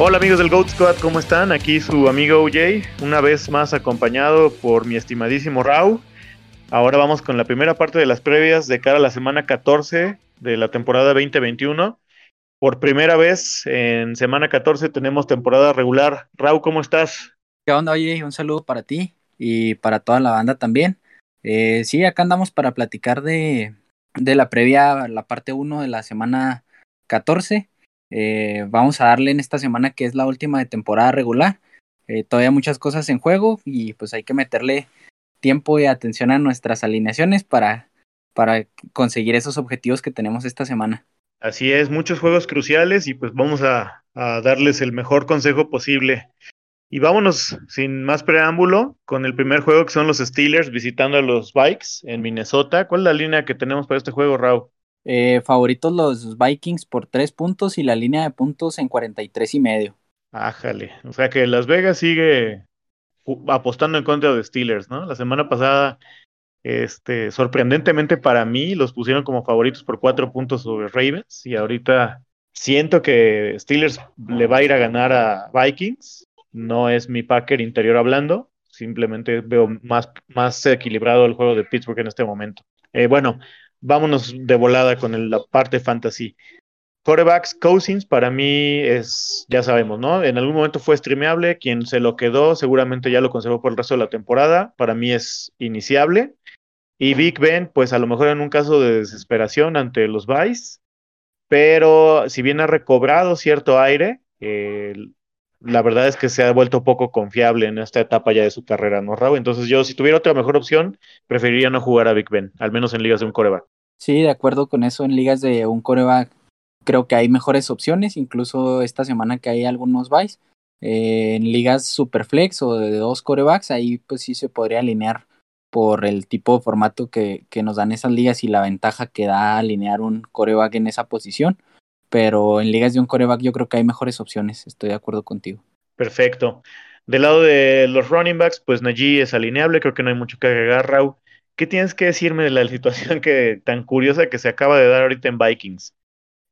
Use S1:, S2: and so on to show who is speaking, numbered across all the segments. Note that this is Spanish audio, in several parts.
S1: Hola amigos del Goat Squad, ¿cómo están? Aquí su amigo OJ, una vez más acompañado por mi estimadísimo Rau. Ahora vamos con la primera parte de las previas de cara a la semana 14 de la temporada 2021. Por primera vez en semana 14 tenemos temporada regular. Rau, ¿cómo estás?
S2: ¿Qué onda, oye? Un saludo para ti y para toda la banda también. Eh, sí, acá andamos para platicar de, de la previa, la parte 1 de la semana 14. Eh, vamos a darle en esta semana que es la última de temporada regular. Eh, todavía muchas cosas en juego y pues hay que meterle tiempo y atención a nuestras alineaciones para, para conseguir esos objetivos que tenemos esta semana.
S1: Así es, muchos juegos cruciales y pues vamos a, a darles el mejor consejo posible. Y vámonos sin más preámbulo con el primer juego que son los Steelers visitando a los Vikes en Minnesota. ¿Cuál es la línea que tenemos para este juego, Raúl?
S2: Eh, favoritos los Vikings por tres puntos y la línea de puntos en 43 y medio.
S1: Ájale. O sea que Las Vegas sigue apostando en contra de Steelers, ¿no? La semana pasada, este, sorprendentemente para mí, los pusieron como favoritos por cuatro puntos sobre Ravens y ahorita siento que Steelers le va a ir a ganar a Vikings. No es mi Packer interior hablando, simplemente veo más, más equilibrado el juego de Pittsburgh en este momento. Eh, bueno, vámonos de volada con la parte fantasy. Corebacks, Cousins, para mí es, ya sabemos, ¿no? En algún momento fue streameable, quien se lo quedó seguramente ya lo conservó por el resto de la temporada, para mí es iniciable. Y Big Ben, pues a lo mejor en un caso de desesperación ante los Vice, pero si bien ha recobrado cierto aire, eh, la verdad es que se ha vuelto poco confiable en esta etapa ya de su carrera, ¿no, Raúl? Entonces yo, si tuviera otra mejor opción, preferiría no jugar a Big Ben, al menos en ligas de un coreback.
S2: Sí, de acuerdo con eso, en ligas de un coreback creo que hay mejores opciones, incluso esta semana que hay algunos buys. Eh, en ligas superflex o de dos corebacks, ahí pues sí se podría alinear por el tipo de formato que, que nos dan esas ligas y la ventaja que da alinear un coreback en esa posición pero en ligas de un coreback yo creo que hay mejores opciones, estoy de acuerdo contigo.
S1: Perfecto. Del lado de los running backs, pues Najee es alineable, creo que no hay mucho que agregar, Raúl. ¿Qué tienes que decirme de la situación que, tan curiosa que se acaba de dar ahorita en Vikings?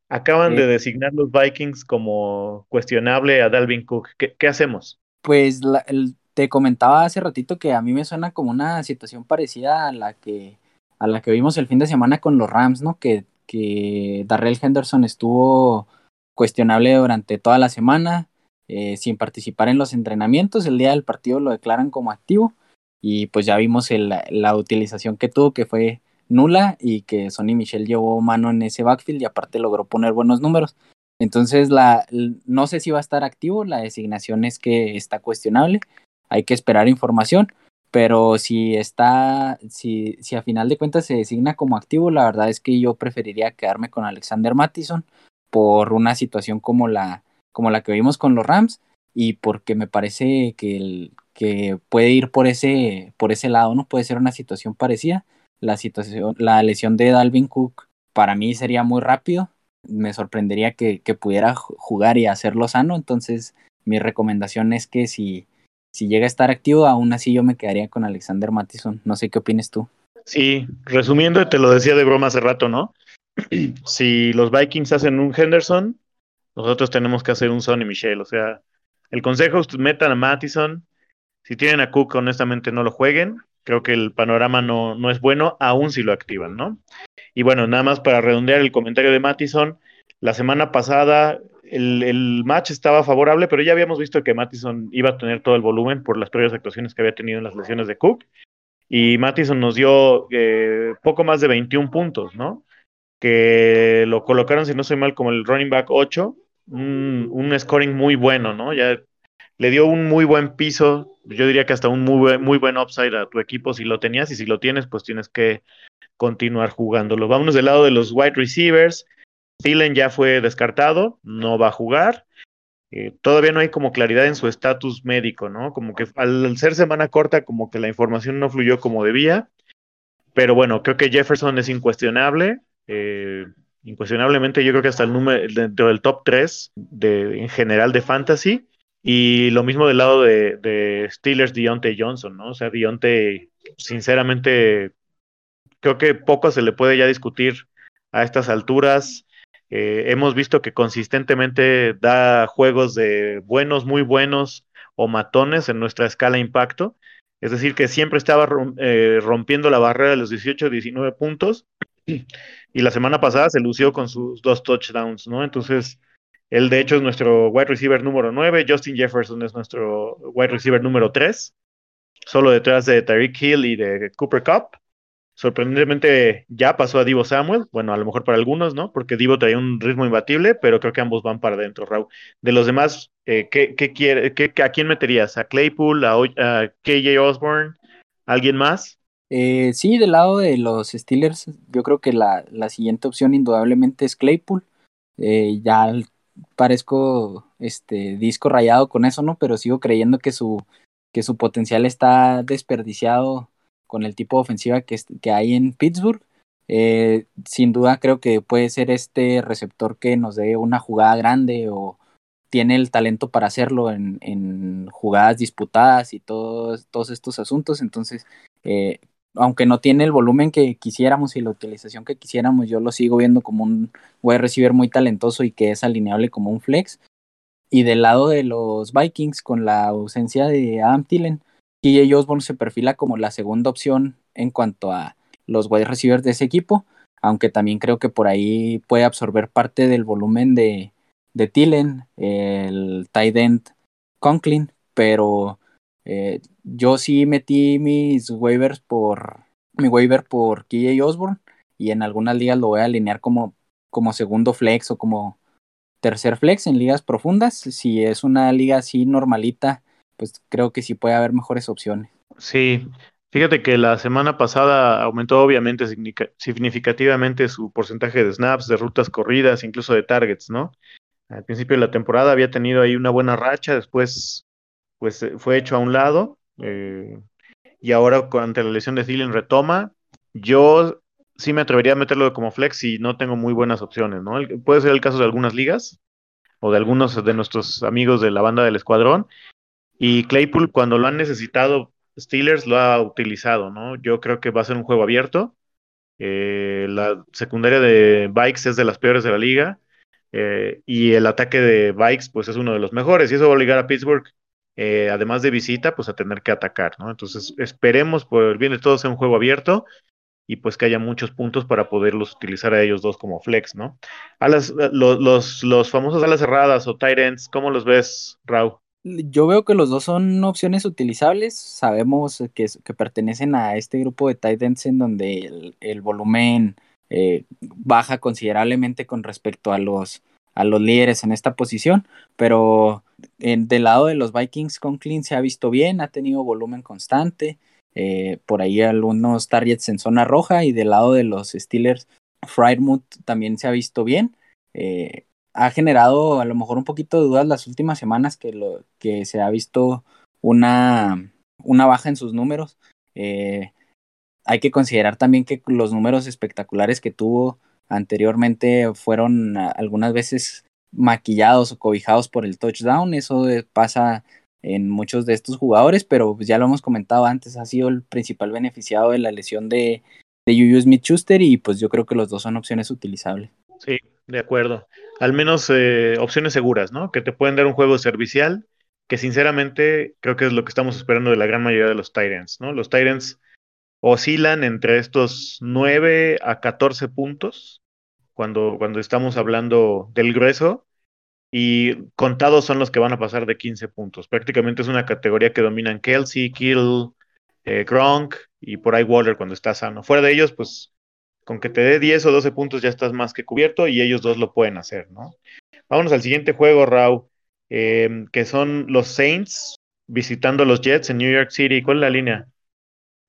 S1: Acaban de designar los Vikings como cuestionable a Dalvin Cook. ¿Qué, hacemos?
S2: Pues te comentaba hace ratito que a mí me suena como una situación parecida a la que a la que vimos el fin de semana con los Rams, ¿no? Que que Darrell Henderson estuvo cuestionable durante toda la semana, eh, sin participar en los entrenamientos. El día del partido lo declaran como activo y pues ya vimos la utilización que tuvo, que fue nula y que Sonny Michel llevó mano en ese backfield y aparte logró poner buenos números. Entonces, la, no sé si va a estar activo, la designación es que está cuestionable, hay que esperar información, pero si está, si, si a final de cuentas se designa como activo, la verdad es que yo preferiría quedarme con Alexander Mattison por una situación como la, como la que vimos con los Rams y porque me parece que, el, que puede ir por ese, por ese lado, ¿no? Puede ser una situación parecida. La situación, la lesión de Dalvin Cook para mí sería muy rápido. Me sorprendería que, que pudiera jugar y hacerlo sano. Entonces, mi recomendación es que si, si llega a estar activo, aún así yo me quedaría con Alexander Mattison. No sé qué opinas tú.
S1: Sí, resumiendo, te lo decía de broma hace rato, ¿no? si los Vikings hacen un Henderson, nosotros tenemos que hacer un Sonny Michel. O sea, el consejo es metan a Mattison. Si tienen a Cook, honestamente no lo jueguen. Creo que el panorama no, no es bueno, aún si lo activan, ¿no? Y bueno, nada más para redondear el comentario de Mattison, la semana pasada el, match estaba favorable, pero ya habíamos visto que Mattison iba a tener todo el volumen por las previas actuaciones que había tenido en las lesiones de Cook. Y Mattison nos dio eh, poco más de 21 puntos, ¿no? Que lo colocaron, si no soy mal, como el running back 8, un, un scoring muy bueno, ¿no? Ya le dio un muy buen piso, yo diría que hasta un muy, muy buen upside a tu equipo si lo tenías y si lo tienes, pues tienes que continuar jugándolo. Vámonos del lado de los wide receivers. Thielen ya fue descartado, no va a jugar. Eh, todavía no hay como claridad en su estatus médico, ¿no? Como que al ser semana corta, como que la información no fluyó como debía. Pero bueno, creo que Jefferson es incuestionable. Eh, incuestionablemente, yo creo que hasta el número dentro del top 3 de, en general de fantasy. Y lo mismo del lado de, de Steelers, Deontay Johnson, ¿no? O sea, Deontay, sinceramente, creo que poco se le puede ya discutir a estas alturas Eh, hemos visto que consistentemente da juegos de buenos, muy buenos o matones en nuestra escala impacto. Es decir, que siempre estaba eh, rompiendo la barrera de los 18, 19 puntos. Y la semana pasada se lució con sus dos touchdowns, ¿no? Entonces, él de hecho es nuestro wide receiver número 9, Justin Jefferson es nuestro wide receiver número 3, solo detrás de Tyreek Hill y de Cooper Cup sorprendentemente ya pasó a Divo Samuel, bueno, a lo mejor para algunos, ¿no? Porque Divo trae un ritmo imbatible, pero creo que ambos van para adentro, Raúl. De los demás, eh, ¿qué, quiere, ¿a quién meterías? ¿A Claypool, a, KJ Osborne, alguien más?
S2: Eh, sí, del lado de los Steelers, yo creo que la, siguiente opción indudablemente es Claypool. Eh, ya parezco este disco rayado con eso, ¿no? Pero sigo creyendo que su, que su potencial está desperdiciado con el tipo de ofensiva que, que hay en Pittsburgh. Eh, sin duda creo que puede ser este receptor que nos dé una jugada grande o tiene el talento para hacerlo en, en jugadas disputadas y todos, todos estos asuntos. Entonces, eh, aunque no tiene el volumen que quisiéramos y la utilización que quisiéramos, yo lo sigo viendo como un wide receiver muy talentoso y que es alineable como un flex. Y del lado de los Vikings, con la ausencia de Adam Tillen, KJ Osborne se perfila como la segunda opción en cuanto a los wide receivers de ese equipo, aunque también creo que por ahí puede absorber parte del volumen de, de Tillen, el tight end Conklin, pero eh, yo sí metí mis waivers por mi waiver por KJ Osborne y en algunas ligas lo voy a alinear como, como segundo flex o como tercer flex en ligas profundas. Si es una liga así normalita pues creo que sí puede haber mejores opciones.
S1: Sí, fíjate que la semana pasada aumentó obviamente significativamente su porcentaje de snaps, de rutas corridas, incluso de targets, ¿no? Al principio de la temporada había tenido ahí una buena racha, después pues eh, fue hecho a un lado eh, y ahora ante la lesión de Thielen retoma. Yo sí me atrevería a meterlo como flex y no tengo muy buenas opciones, ¿no? Puede ser el caso de algunas ligas o de algunos de nuestros amigos de la banda del escuadrón, y Claypool, cuando lo han necesitado, Steelers lo ha utilizado, ¿no? Yo creo que va a ser un juego abierto. Eh, la secundaria de Bikes es de las peores de la liga. Eh, y el ataque de Bikes, pues es uno de los mejores. Y eso va a obligar a Pittsburgh, eh, además de visita, pues a tener que atacar, ¿no? Entonces, esperemos por el bien de todos sea un juego abierto y pues que haya muchos puntos para poderlos utilizar a ellos dos como flex, ¿no? A las, los, los, los famosos alas cerradas o tight ends, ¿cómo los ves, Raúl?
S2: Yo veo que los dos son opciones utilizables. Sabemos que, pertenecen a este grupo de tight ends en donde el, volumen eh, baja considerablemente con respecto a los, a los líderes en esta posición. Pero del lado de los Vikings, Conklin se ha visto bien, ha tenido volumen constante. Eh, por ahí algunos targets en zona roja. Y del lado de los Steelers, Frymouth también se ha visto bien. Eh, ha generado a lo mejor un poquito de dudas las últimas semanas que, lo, que se ha visto una, una baja en sus números. Eh, hay que considerar también que los números espectaculares que tuvo anteriormente fueron algunas veces maquillados o cobijados por el touchdown. Eso pasa en muchos de estos jugadores, pero ya lo hemos comentado antes, ha sido el principal beneficiado de la lesión de, de Juju Smith-Schuster y pues yo creo que los dos son opciones utilizables.
S1: Sí, de acuerdo. Al menos eh, opciones seguras, ¿no? Que te pueden dar un juego servicial, que sinceramente creo que es lo que estamos esperando de la gran mayoría de los Tyrants, ¿no? Los Tyrants oscilan entre estos 9 a 14 puntos cuando, cuando estamos hablando del grueso y contados son los que van a pasar de 15 puntos. Prácticamente es una categoría que dominan Kelsey, Kill, eh, Gronk y por ahí Waller cuando está sano. Fuera de ellos, pues con que te dé 10 o 12 puntos ya estás más que cubierto y ellos dos lo pueden hacer, ¿no? Vámonos al siguiente juego, Raúl, em, que son los Saints visitando los Jets en New York City. ¿Cuál es la línea?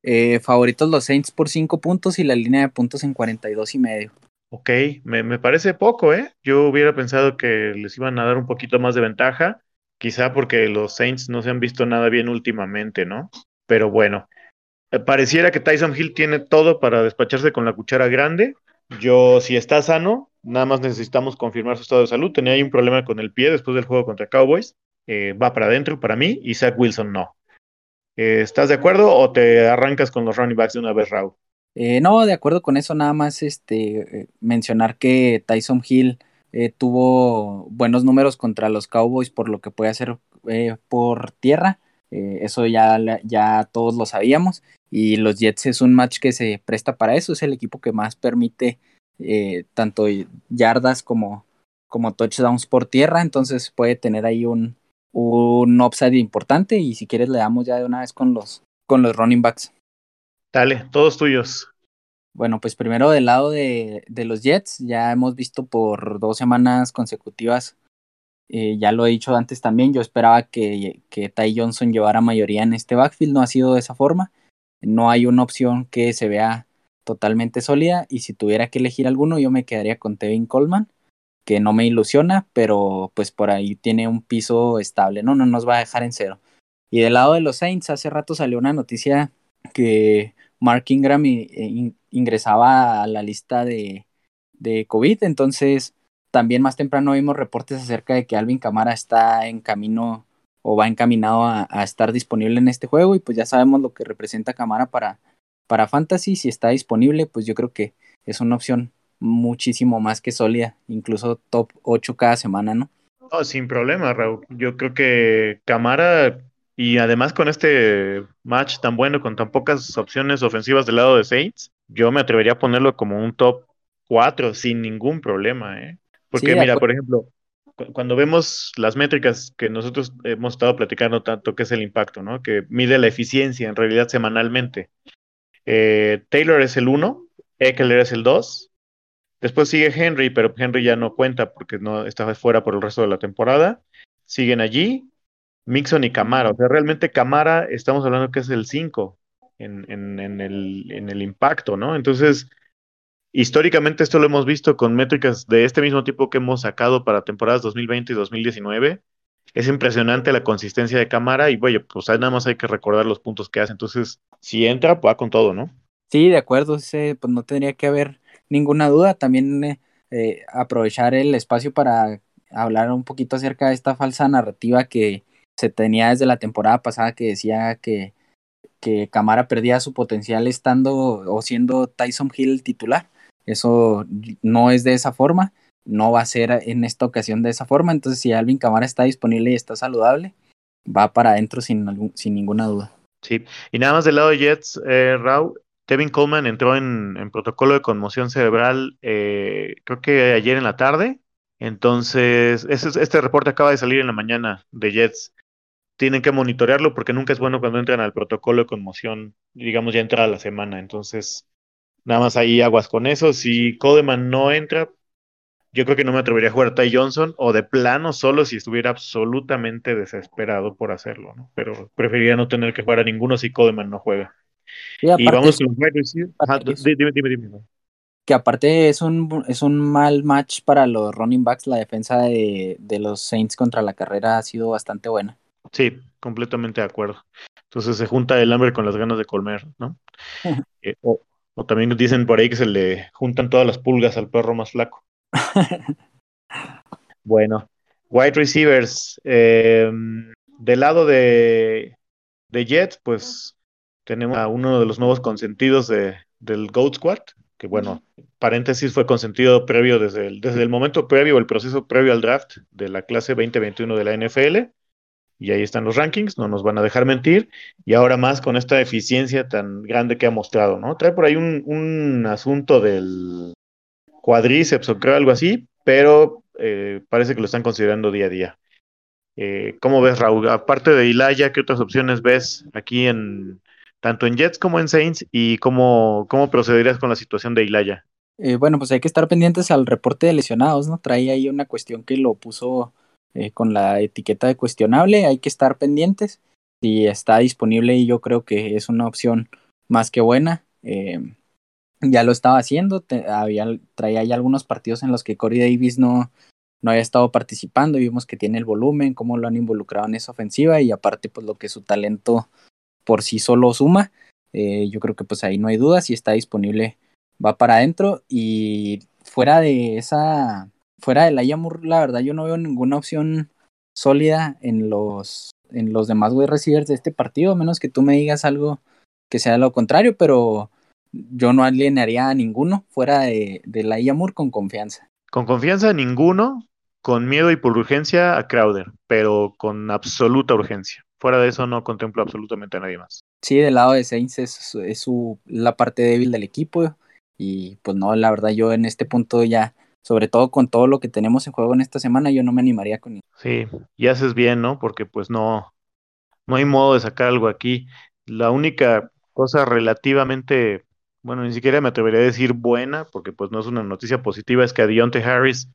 S2: Eh, favoritos los Saints por 5 puntos y la línea de puntos en 42 y medio.
S1: Ok, me, me, parece poco, ¿eh? Yo hubiera pensado que les iban a dar un poquito más de ventaja, quizá porque los Saints no se han visto nada bien últimamente, ¿no? Pero bueno, pareciera que Tyson Hill tiene todo para despacharse con la cuchara grande. Yo, si está sano, nada más necesitamos confirmar su estado de salud. Tenía ahí un problema con el pie después del juego contra Cowboys. Eh, va para adentro para mí y Zach Wilson no. Eh, ¿Estás de acuerdo o te arrancas con los running backs de una vez, Raúl?
S2: Eh, no, de acuerdo con eso, nada más este, eh, mencionar que Tyson Hill eh, tuvo buenos números contra los Cowboys por lo que puede hacer por tierra. eso ya, ya todos lo sabíamos. Y los Jets es un match que se presta para eso. Es el equipo que más permite tanto yardas como, como touchdowns por tierra. Entonces puede tener ahí un, un upside importante. Y si quieres, le damos ya de una vez con los, con los running backs.
S1: Dale, todos tuyos.
S2: Bueno, pues primero del lado de, de los Jets, ya hemos visto por dos semanas consecutivas, eh, ya lo he dicho antes también, yo esperaba que, que Ty Johnson llevara mayoría en este backfield, no ha sido de esa forma, no hay una opción que se vea totalmente sólida y si tuviera que elegir alguno yo me quedaría con Tevin Coleman, que no me ilusiona, pero pues por ahí tiene un piso estable, no, no nos va a dejar en cero. Y del lado de los Saints, hace rato salió una noticia que Mark Ingram eh, ingresaba a la lista de, de COVID, entonces también más temprano vimos reportes acerca de que Alvin Camara está en camino o va encaminado a, estar disponible en este juego y pues ya sabemos lo que representa Camara para, para Fantasy, si está disponible pues yo creo que es una opción muchísimo más que sólida, incluso top 8 cada semana, ¿no?
S1: Oh, sin problema, Raúl. Yo creo que Camara y además con este match tan bueno, con tan pocas opciones ofensivas del lado de Saints, yo me atrevería a ponerlo como un top 4 sin ningún problema. ¿eh? Porque mira, por ejemplo, cuando vemos las métricas que nosotros hemos estado platicando tanto, que es el impacto, ¿no? Que mide la eficiencia en realidad semanalmente. Eh, Taylor es el 1, Eckler es el 2, después sigue Henry, pero Henry ya no cuenta porque no estaba fuera por el resto de la temporada. Siguen allí Mixon y Camara. O sea, realmente Camara estamos hablando que es el 5 en, en, el, en el impacto, ¿no? Entonces, históricamente esto lo hemos visto con métricas de este mismo tipo que hemos sacado para temporadas 2020 y 2019. Es impresionante la consistencia de Camara y, bueno, pues nada más hay que recordar los puntos que hace. Entonces, si entra, va con todo, ¿no?
S2: Sí, de acuerdo, pues no tendría que haber ninguna duda. También eh, eh, aprovechar el espacio para hablar un poquito acerca de esta falsa narrativa que se tenía desde la temporada pasada que decía que, que Camara perdía su potencial estando o siendo Tyson Hill titular. Eso no es de esa forma, no va a ser en esta ocasión de esa forma. Entonces, si Alvin Camara está disponible y está saludable, va para adentro sin, sin ninguna duda.
S1: Sí, y nada más del lado de Jets, eh, Raúl, Tevin Coleman entró en, protocolo de conmoción cerebral, eh, creo que ayer en la tarde. Entonces, este reporte acaba de salir en la mañana de Jets tienen que monitorearlo porque nunca es bueno cuando entran al protocolo de conmoción, digamos, ya entra la semana. Entonces, nada más ahí aguas con eso. Si Codeman no entra, yo creo que no me atrevería a jugar a Ty Johnson o de plano solo si estuviera absolutamente desesperado por hacerlo, ¿no? Pero preferiría no tener que jugar a ninguno si Codeman no juega. y vamos con
S2: dime, dime, dime. Que aparte es un, es un mal match para los running backs. La defensa de, de los Saints contra la carrera ha sido bastante buena.
S1: Sí, completamente de acuerdo. Entonces se junta el hambre con las ganas de comer, ¿no? Eh, o, también dicen por ahí que se le juntan todas las pulgas al perro más flaco. bueno, wide receivers. Eh, del lado de, de Jets, pues tenemos a uno de los nuevos consentidos de, del Goat Squad, que bueno, paréntesis, fue consentido previo desde el, desde el momento previo, el proceso previo al draft de la clase 2021 de la NFL y ahí están los rankings, no nos van a dejar mentir, y ahora más con esta eficiencia tan grande que ha mostrado, ¿no? Trae por ahí un, asunto del cuadríceps o creo algo así, pero eh, parece que lo están considerando día a día. Eh, ¿Cómo ves, Raúl? Aparte de Ilaya, ¿qué otras opciones ves aquí en tanto en Jets como en Saints? ¿Y cómo, cómo procederías con la situación de Ilaya?
S2: Eh, bueno, pues hay que estar pendientes al reporte de lesionados, ¿no? Trae ahí una cuestión que lo puso eh, con la etiqueta de cuestionable, hay que estar pendientes. Si está disponible y yo creo que es una opción más que buena. Eh, ya lo estaba haciendo, había, traía ya algunos partidos en los que Corey Davis no, no había estado participando vimos que tiene el volumen, cómo lo han involucrado en esa ofensiva y aparte pues lo que su talento por sí solo suma. Eh, yo creo que pues ahí no hay duda, si está disponible va para adentro y fuera de esa fuera de la Yamur, la verdad yo no veo ninguna opción sólida en los, en los demás wide receivers de este partido, a menos que tú me digas algo que sea lo contrario, pero yo no alinearía a ninguno fuera de, de la Moore con confianza.
S1: Con confianza ninguno, con miedo y por urgencia a Crowder, pero con absoluta urgencia. Fuera de eso no contemplo absolutamente a nadie más.
S2: Sí, del lado de Saints es, es su, la parte débil del equipo y pues no, la verdad yo en este punto ya, sobre todo con todo lo que tenemos en juego en esta semana, yo no me animaría con
S1: Sí, y haces bien, ¿no? Porque pues no, no hay modo de sacar algo aquí. La única cosa relativamente, bueno, ni siquiera me atrevería a decir buena, porque pues no es una noticia positiva, es que a Deontay Harris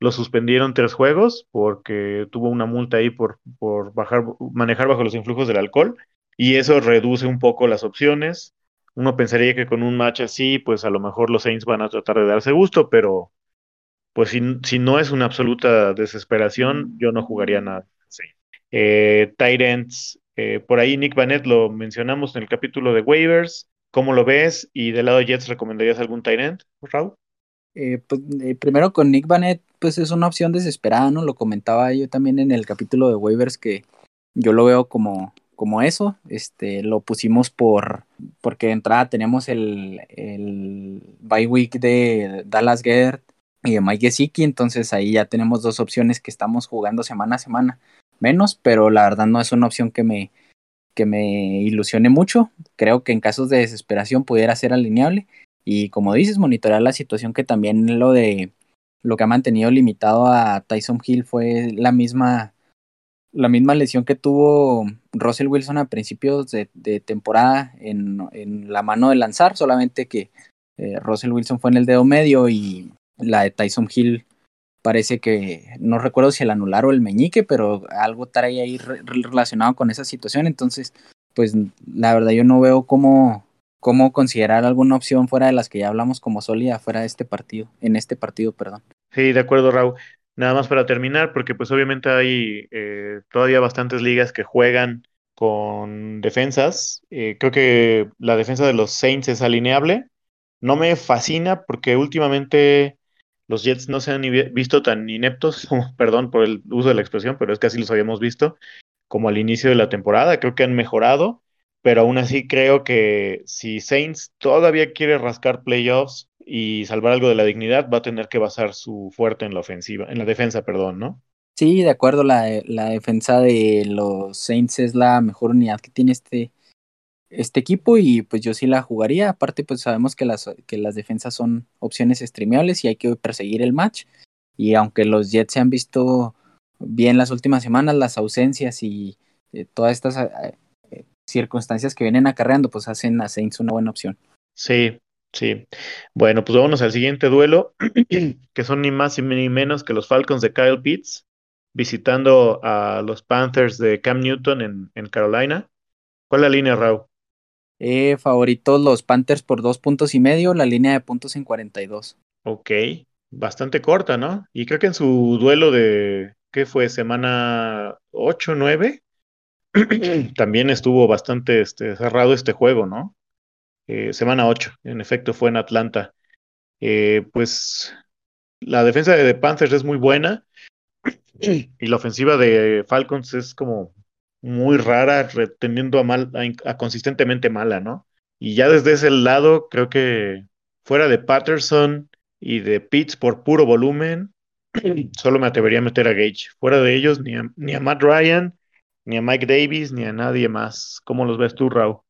S1: lo suspendieron tres juegos porque tuvo una multa ahí por, por bajar, manejar bajo los influjos del alcohol y eso reduce un poco las opciones. Uno pensaría que con un match así, pues a lo mejor los Saints van a tratar de darse gusto, pero pues si, si no es una absoluta desesperación, yo no jugaría nada. Sí. Eh, Titans, eh, por ahí Nick Vanette lo mencionamos en el capítulo de waivers. ¿Cómo lo ves? Y del lado de Jets, ¿recomendarías algún Tyrant, Raúl?
S2: Eh, pues, eh, primero con Nick Vanette, pues es una opción desesperada, ¿no? Lo comentaba yo también en el capítulo de waivers que yo lo veo como, como eso. Este, lo pusimos por porque de entrada tenemos el, el bye week de Dallas Gerd y de Mike Gesicki, entonces ahí ya tenemos dos opciones que estamos jugando semana a semana menos, pero la verdad no es una opción que me, que me ilusione mucho. Creo que en casos de desesperación pudiera ser alineable y como dices, monitorear la situación que también lo de lo que ha mantenido limitado a Tyson Hill fue la misma la misma lesión que tuvo Russell Wilson a principios de, temporada en, en, la mano de lanzar, solamente que eh, Russell Wilson fue en el dedo medio y la de Tyson Hill parece que no recuerdo si el anular o el meñique, pero algo trae ahí relacionado con esa situación, entonces pues la verdad yo no veo cómo cómo considerar alguna opción fuera de las que ya hablamos como sólida fuera de este partido, en este partido, perdón.
S1: Sí, de acuerdo, Raúl. Nada más para terminar, porque pues obviamente hay eh, todavía bastantes ligas que juegan con defensas. Eh, creo que la defensa de los Saints es alineable. No me fascina porque últimamente los Jets no se han visto tan ineptos, perdón por el uso de la expresión, pero es que así los habíamos visto, como al inicio de la temporada. Creo que han mejorado pero aún así creo que si Saints todavía quiere rascar playoffs y salvar algo de la dignidad, va a tener que basar su fuerte en la ofensiva, en la defensa, perdón, ¿no?
S2: Sí, de acuerdo, la, la defensa de los Saints es la mejor unidad que tiene este, este equipo y pues yo sí la jugaría. Aparte, pues sabemos que las, que las defensas son opciones streameables y hay que perseguir el match. Y aunque los Jets se han visto bien las últimas semanas, las ausencias y eh, todas estas eh, circunstancias que vienen acarreando, pues hacen a Saints una buena opción.
S1: Sí, sí. Bueno, pues vámonos al siguiente duelo, que son ni más ni menos que los Falcons de Kyle Pitts, visitando a los Panthers de Cam Newton en, en Carolina. ¿Cuál es la línea, Raúl?
S2: Eh, favoritos los Panthers por dos puntos y medio, la línea de puntos en 42.
S1: Ok, bastante corta, ¿no? Y creo que en su duelo de, ¿qué fue? Semana 8, 9, también estuvo bastante este, cerrado este juego, ¿no? Eh, semana 8, en efecto, fue en Atlanta. Eh, pues la defensa de Panthers es muy buena y la ofensiva de Falcons es como muy rara, reteniendo a, mal, a, consistentemente mala, ¿no? Y ya desde ese lado, creo que fuera de Patterson y de Pitts por puro volumen, solo me atrevería a meter a Gage. Fuera de ellos, ni ni a Matt Ryan, ni a Mike Davis, ni a nadie más. ¿Cómo los ves tú, Raúl?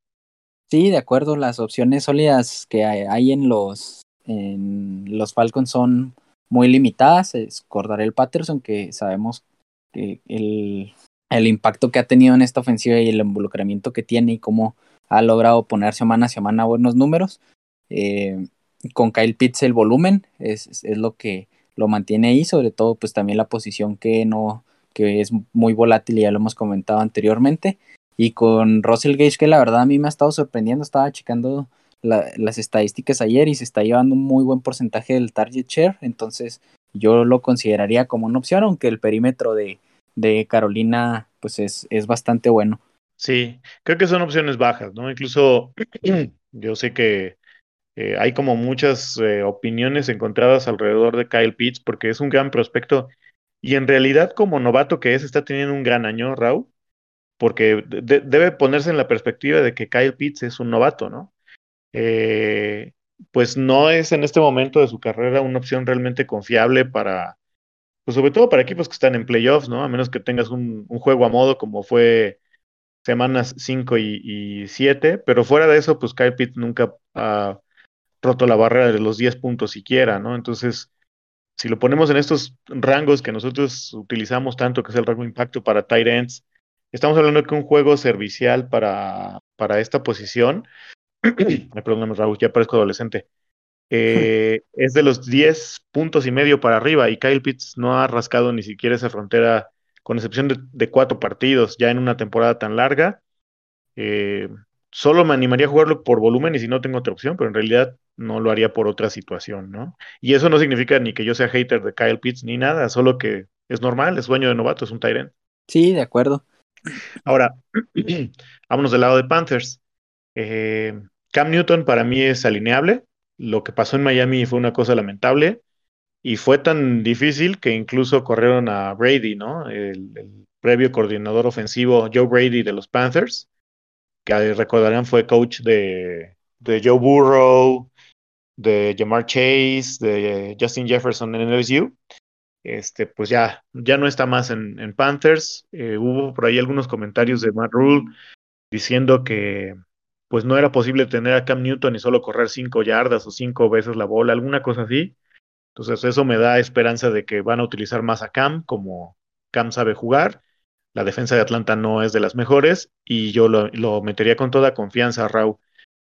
S2: Sí, de acuerdo, las opciones sólidas que hay en los, en los Falcons son muy limitadas. Es el Patterson, que sabemos que el, el impacto que ha tenido en esta ofensiva y el involucramiento que tiene y cómo ha logrado poner semana a semana buenos números. Eh, con Kyle Pitts el volumen es, es, lo que lo mantiene ahí, sobre todo pues también la posición que no, que es muy volátil y ya lo hemos comentado anteriormente. Y con Russell Gage, que la verdad a mí me ha estado sorprendiendo, estaba checando las estadísticas ayer y se está llevando un muy buen porcentaje del target share, entonces yo lo consideraría como una opción, aunque el perímetro de, de Carolina pues es, es bastante bueno.
S1: Sí, creo que son opciones bajas, ¿no? Incluso yo sé que eh, hay como muchas eh, opiniones encontradas alrededor de Kyle Pitts porque es un gran prospecto y en realidad, como novato que es, está teniendo un gran año, Raúl, porque debe ponerse en la perspectiva de que Kyle Pitts es un novato, ¿no? eh, pues no es en este momento de su carrera una opción realmente confiable para, pues sobre todo para equipos que están en playoffs, ¿no? A menos que tengas un, juego a modo como fue semanas 5 y 7, pero fuera de eso, pues Kyle Pitt nunca ha roto la barrera de los 10 puntos siquiera, ¿no? Entonces, si lo ponemos en estos rangos que nosotros utilizamos tanto, que es el rango impacto para tight ends, estamos hablando de que un juego servicial para, para esta posición, perdóname Raúl, ya parezco adolescente, eh, es de los 10 puntos y medio para arriba y Kyle Pitts no ha rascado ni siquiera esa frontera, con excepción de, cuatro partidos ya en una temporada tan larga. Eh, solo me animaría a jugarlo por volumen y si no tengo otra opción, pero en realidad no lo haría por otra situación, ¿no? Y eso no significa ni que yo sea hater de Kyle Pitts ni nada, solo que es normal, es sueño de novato, es un Tyrant.
S2: Sí, de acuerdo.
S1: Ahora, vámonos del lado de Panthers. Eh, Cam Newton para mí es alineable. Lo que pasó en Miami fue una cosa lamentable y fue tan difícil que incluso corrieron a Brady, ¿no? El, previo coordinador ofensivo Joe Brady de los Panthers, que recordarán fue coach de, Joe Burrow, de Jamar Chase, de Justin Jefferson en LSU, este, pues ya, ya no está más en, Panthers. Eh, hubo por ahí algunos comentarios de Matt Rule diciendo que pues no era posible tener a Cam Newton y solo correr cinco yardas o cinco veces la bola, alguna cosa así. Entonces eso me da esperanza de que van a utilizar más a Cam, como Cam sabe jugar. La defensa de Atlanta no es de las mejores y yo lo, metería con toda confianza, Raúl.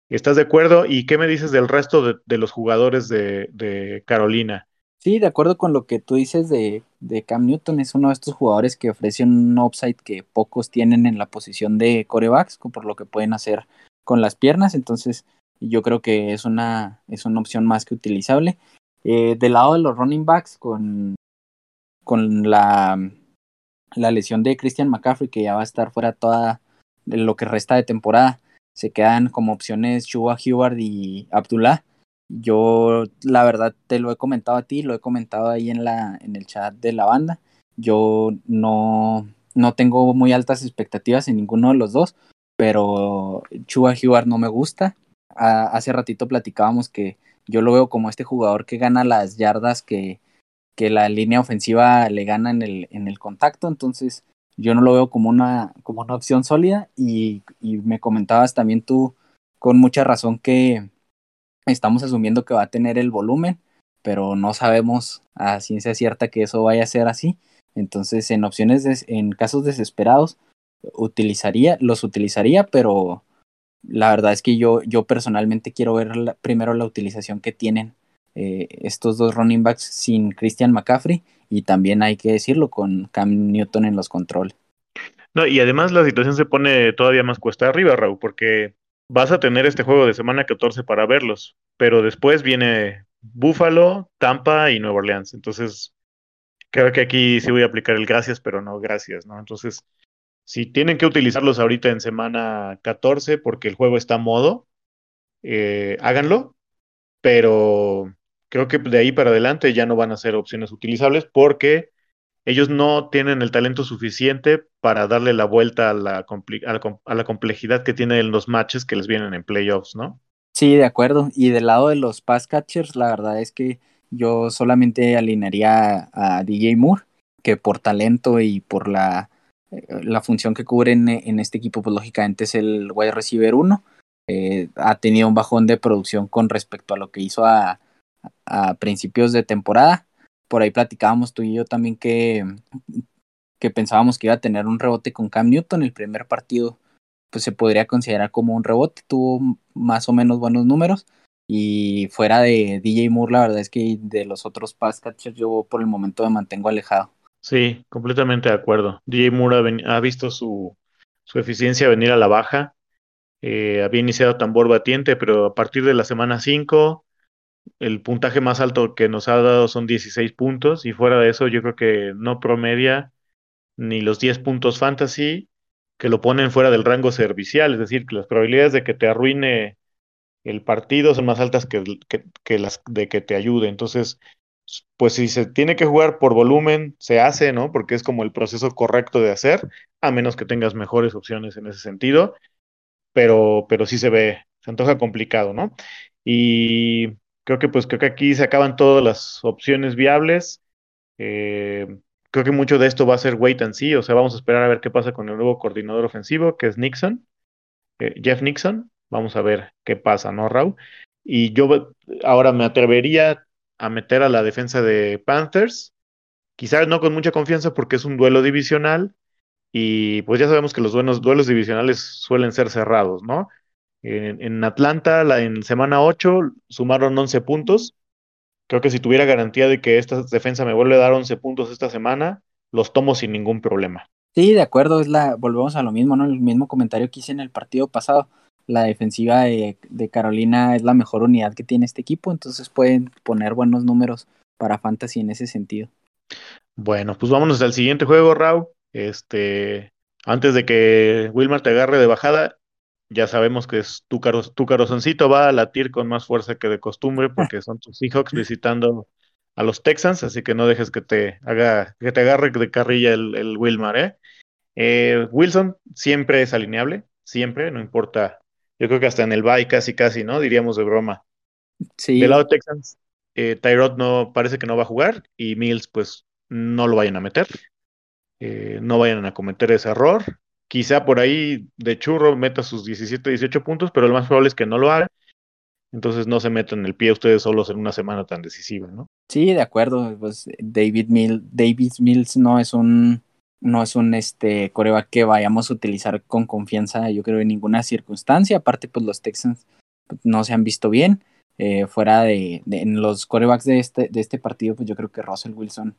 S1: ¿Estás de acuerdo? ¿Y qué me dices del resto de, los jugadores de, Carolina?
S2: Sí, de acuerdo con lo que tú dices de, Cam Newton, es uno de estos jugadores que ofrece un upside que pocos tienen en la posición de corebacks, por lo que pueden hacer con las piernas, entonces yo creo que es una, es una opción más que utilizable. Eh, del lado de los running backs, con, con la, la lesión de Christian McCaffrey, que ya va a estar fuera toda lo que resta de temporada, se quedan como opciones Chua Hubert y Abdullah. Yo, la verdad, te lo he comentado a ti, lo he comentado ahí en, la, en el chat de la banda. Yo no, no tengo muy altas expectativas en ninguno de los dos, pero Chua Hubert no me gusta. hace ratito platicábamos que yo lo veo como este jugador que gana las yardas que, que la línea ofensiva le gana en el, en el contacto, entonces yo no lo veo como una, como una opción sólida y, me comentabas también tú con mucha razón que estamos asumiendo que va a tener el volumen, pero no sabemos a ciencia cierta que eso vaya a ser así. Entonces, en opciones, en casos desesperados, utilizaría, los utilizaría, pero la verdad es que yo, yo personalmente quiero ver primero la utilización que tienen eh, estos dos running backs sin Christian McCaffrey y también hay que decirlo con Cam Newton en los controles.
S1: No, y además la situación se pone todavía más cuesta arriba, Raúl, porque vas a tener este juego de semana 14 para verlos, pero después viene Buffalo, Tampa y Nueva Orleans. Entonces, creo que aquí sí voy a aplicar el gracias, pero no gracias, ¿no? Entonces, si tienen que utilizarlos ahorita en semana 14 porque el juego está a modo, eh, háganlo, pero creo que de ahí para adelante ya no van a ser opciones utilizables porque ellos no tienen el talento suficiente para darle la vuelta a la, complejidad que tienen los matches que les vienen en playoffs, ¿no?
S2: Sí, de acuerdo. Y del lado de los pass catchers, la verdad es que yo solamente alinearía a DJ Moore, que por talento y por la, la función que cubre en, este equipo, pues lógicamente es el wide receiver 1. Eh, ha tenido un bajón de producción con respecto a lo que hizo a, a principios de temporada. Por ahí platicábamos tú y yo también que, que pensábamos que iba a tener un rebote con Cam Newton. El primer partido pues se podría considerar como un rebote, tuvo más o menos buenos números. Y fuera de DJ Moore, la verdad es que de los otros pass catchers yo por el momento me mantengo alejado.
S1: Sí, completamente de acuerdo. DJ Moore ha, visto su, su, eficiencia venir a la baja. Eh, había iniciado tambor batiente, pero a partir de la semana 5 el puntaje más alto que nos ha dado son 16 puntos y fuera de eso yo creo que no promedia ni los 10 puntos fantasy que lo ponen fuera del rango servicial, es decir, que las probabilidades de que te arruine el partido son más altas que, que, las de que te ayude. Entonces, pues si se tiene que jugar por volumen, se hace, ¿no? Porque es como el proceso correcto de hacer, a menos que tengas mejores opciones en ese sentido, pero, pero sí se ve, se antoja complicado, ¿no? Y creo que pues creo que aquí se acaban todas las opciones viables. Eh, creo que mucho de esto va a ser wait and see, o sea, vamos a esperar a ver qué pasa con el nuevo coordinador ofensivo, que es Nixon, eh, Jeff Nixon. Vamos a ver qué pasa, ¿no, Raúl? Y yo ahora me atrevería a meter a la defensa de Panthers, quizás no con mucha confianza porque es un duelo divisional y pues ya sabemos que los buenos duelos divisionales suelen ser cerrados, ¿no? En, Atlanta, la, en semana 8, sumaron 11 puntos. Creo que si tuviera garantía de que esta defensa me vuelve a dar 11 puntos esta semana, los tomo sin ningún problema.
S2: Sí, de acuerdo, es la, volvemos a lo mismo, ¿no? El mismo comentario que hice en el partido pasado. La defensiva de, Carolina es la mejor unidad que tiene este equipo, entonces pueden poner buenos números para Fantasy en ese sentido.
S1: Bueno, pues vámonos al siguiente juego, Raúl. Este, antes de que Wilmar te agarre de bajada, ya sabemos que es tu, caro, tu carozoncito va a latir con más fuerza que de costumbre porque son tus Seahawks visitando a los Texans, así que no dejes que te haga, que te agarre de carrilla el, Wilmar, ¿eh? ¿eh? Wilson siempre es alineable, siempre, no importa. Yo creo que hasta en el bye casi casi, ¿no? Diríamos de broma. Sí. Del lado de Texans, eh, Tyrod no parece que no va a jugar y Mills pues no lo vayan a meter. Eh, no vayan a cometer ese error. Quizá por ahí de churro meta sus 17, 18 puntos, pero lo más probable es que no lo haga. Entonces no se metan el pie ustedes solos en una semana tan decisiva, ¿no?
S2: Sí, de acuerdo. Pues David, Mills, David Mills no es un no es un este coreback que vayamos a utilizar con confianza, yo creo, en ninguna circunstancia. Aparte, pues los Texans no se han visto bien. Eh, fuera de, de, en los corebacks de este, de este partido, pues yo creo que Russell Wilson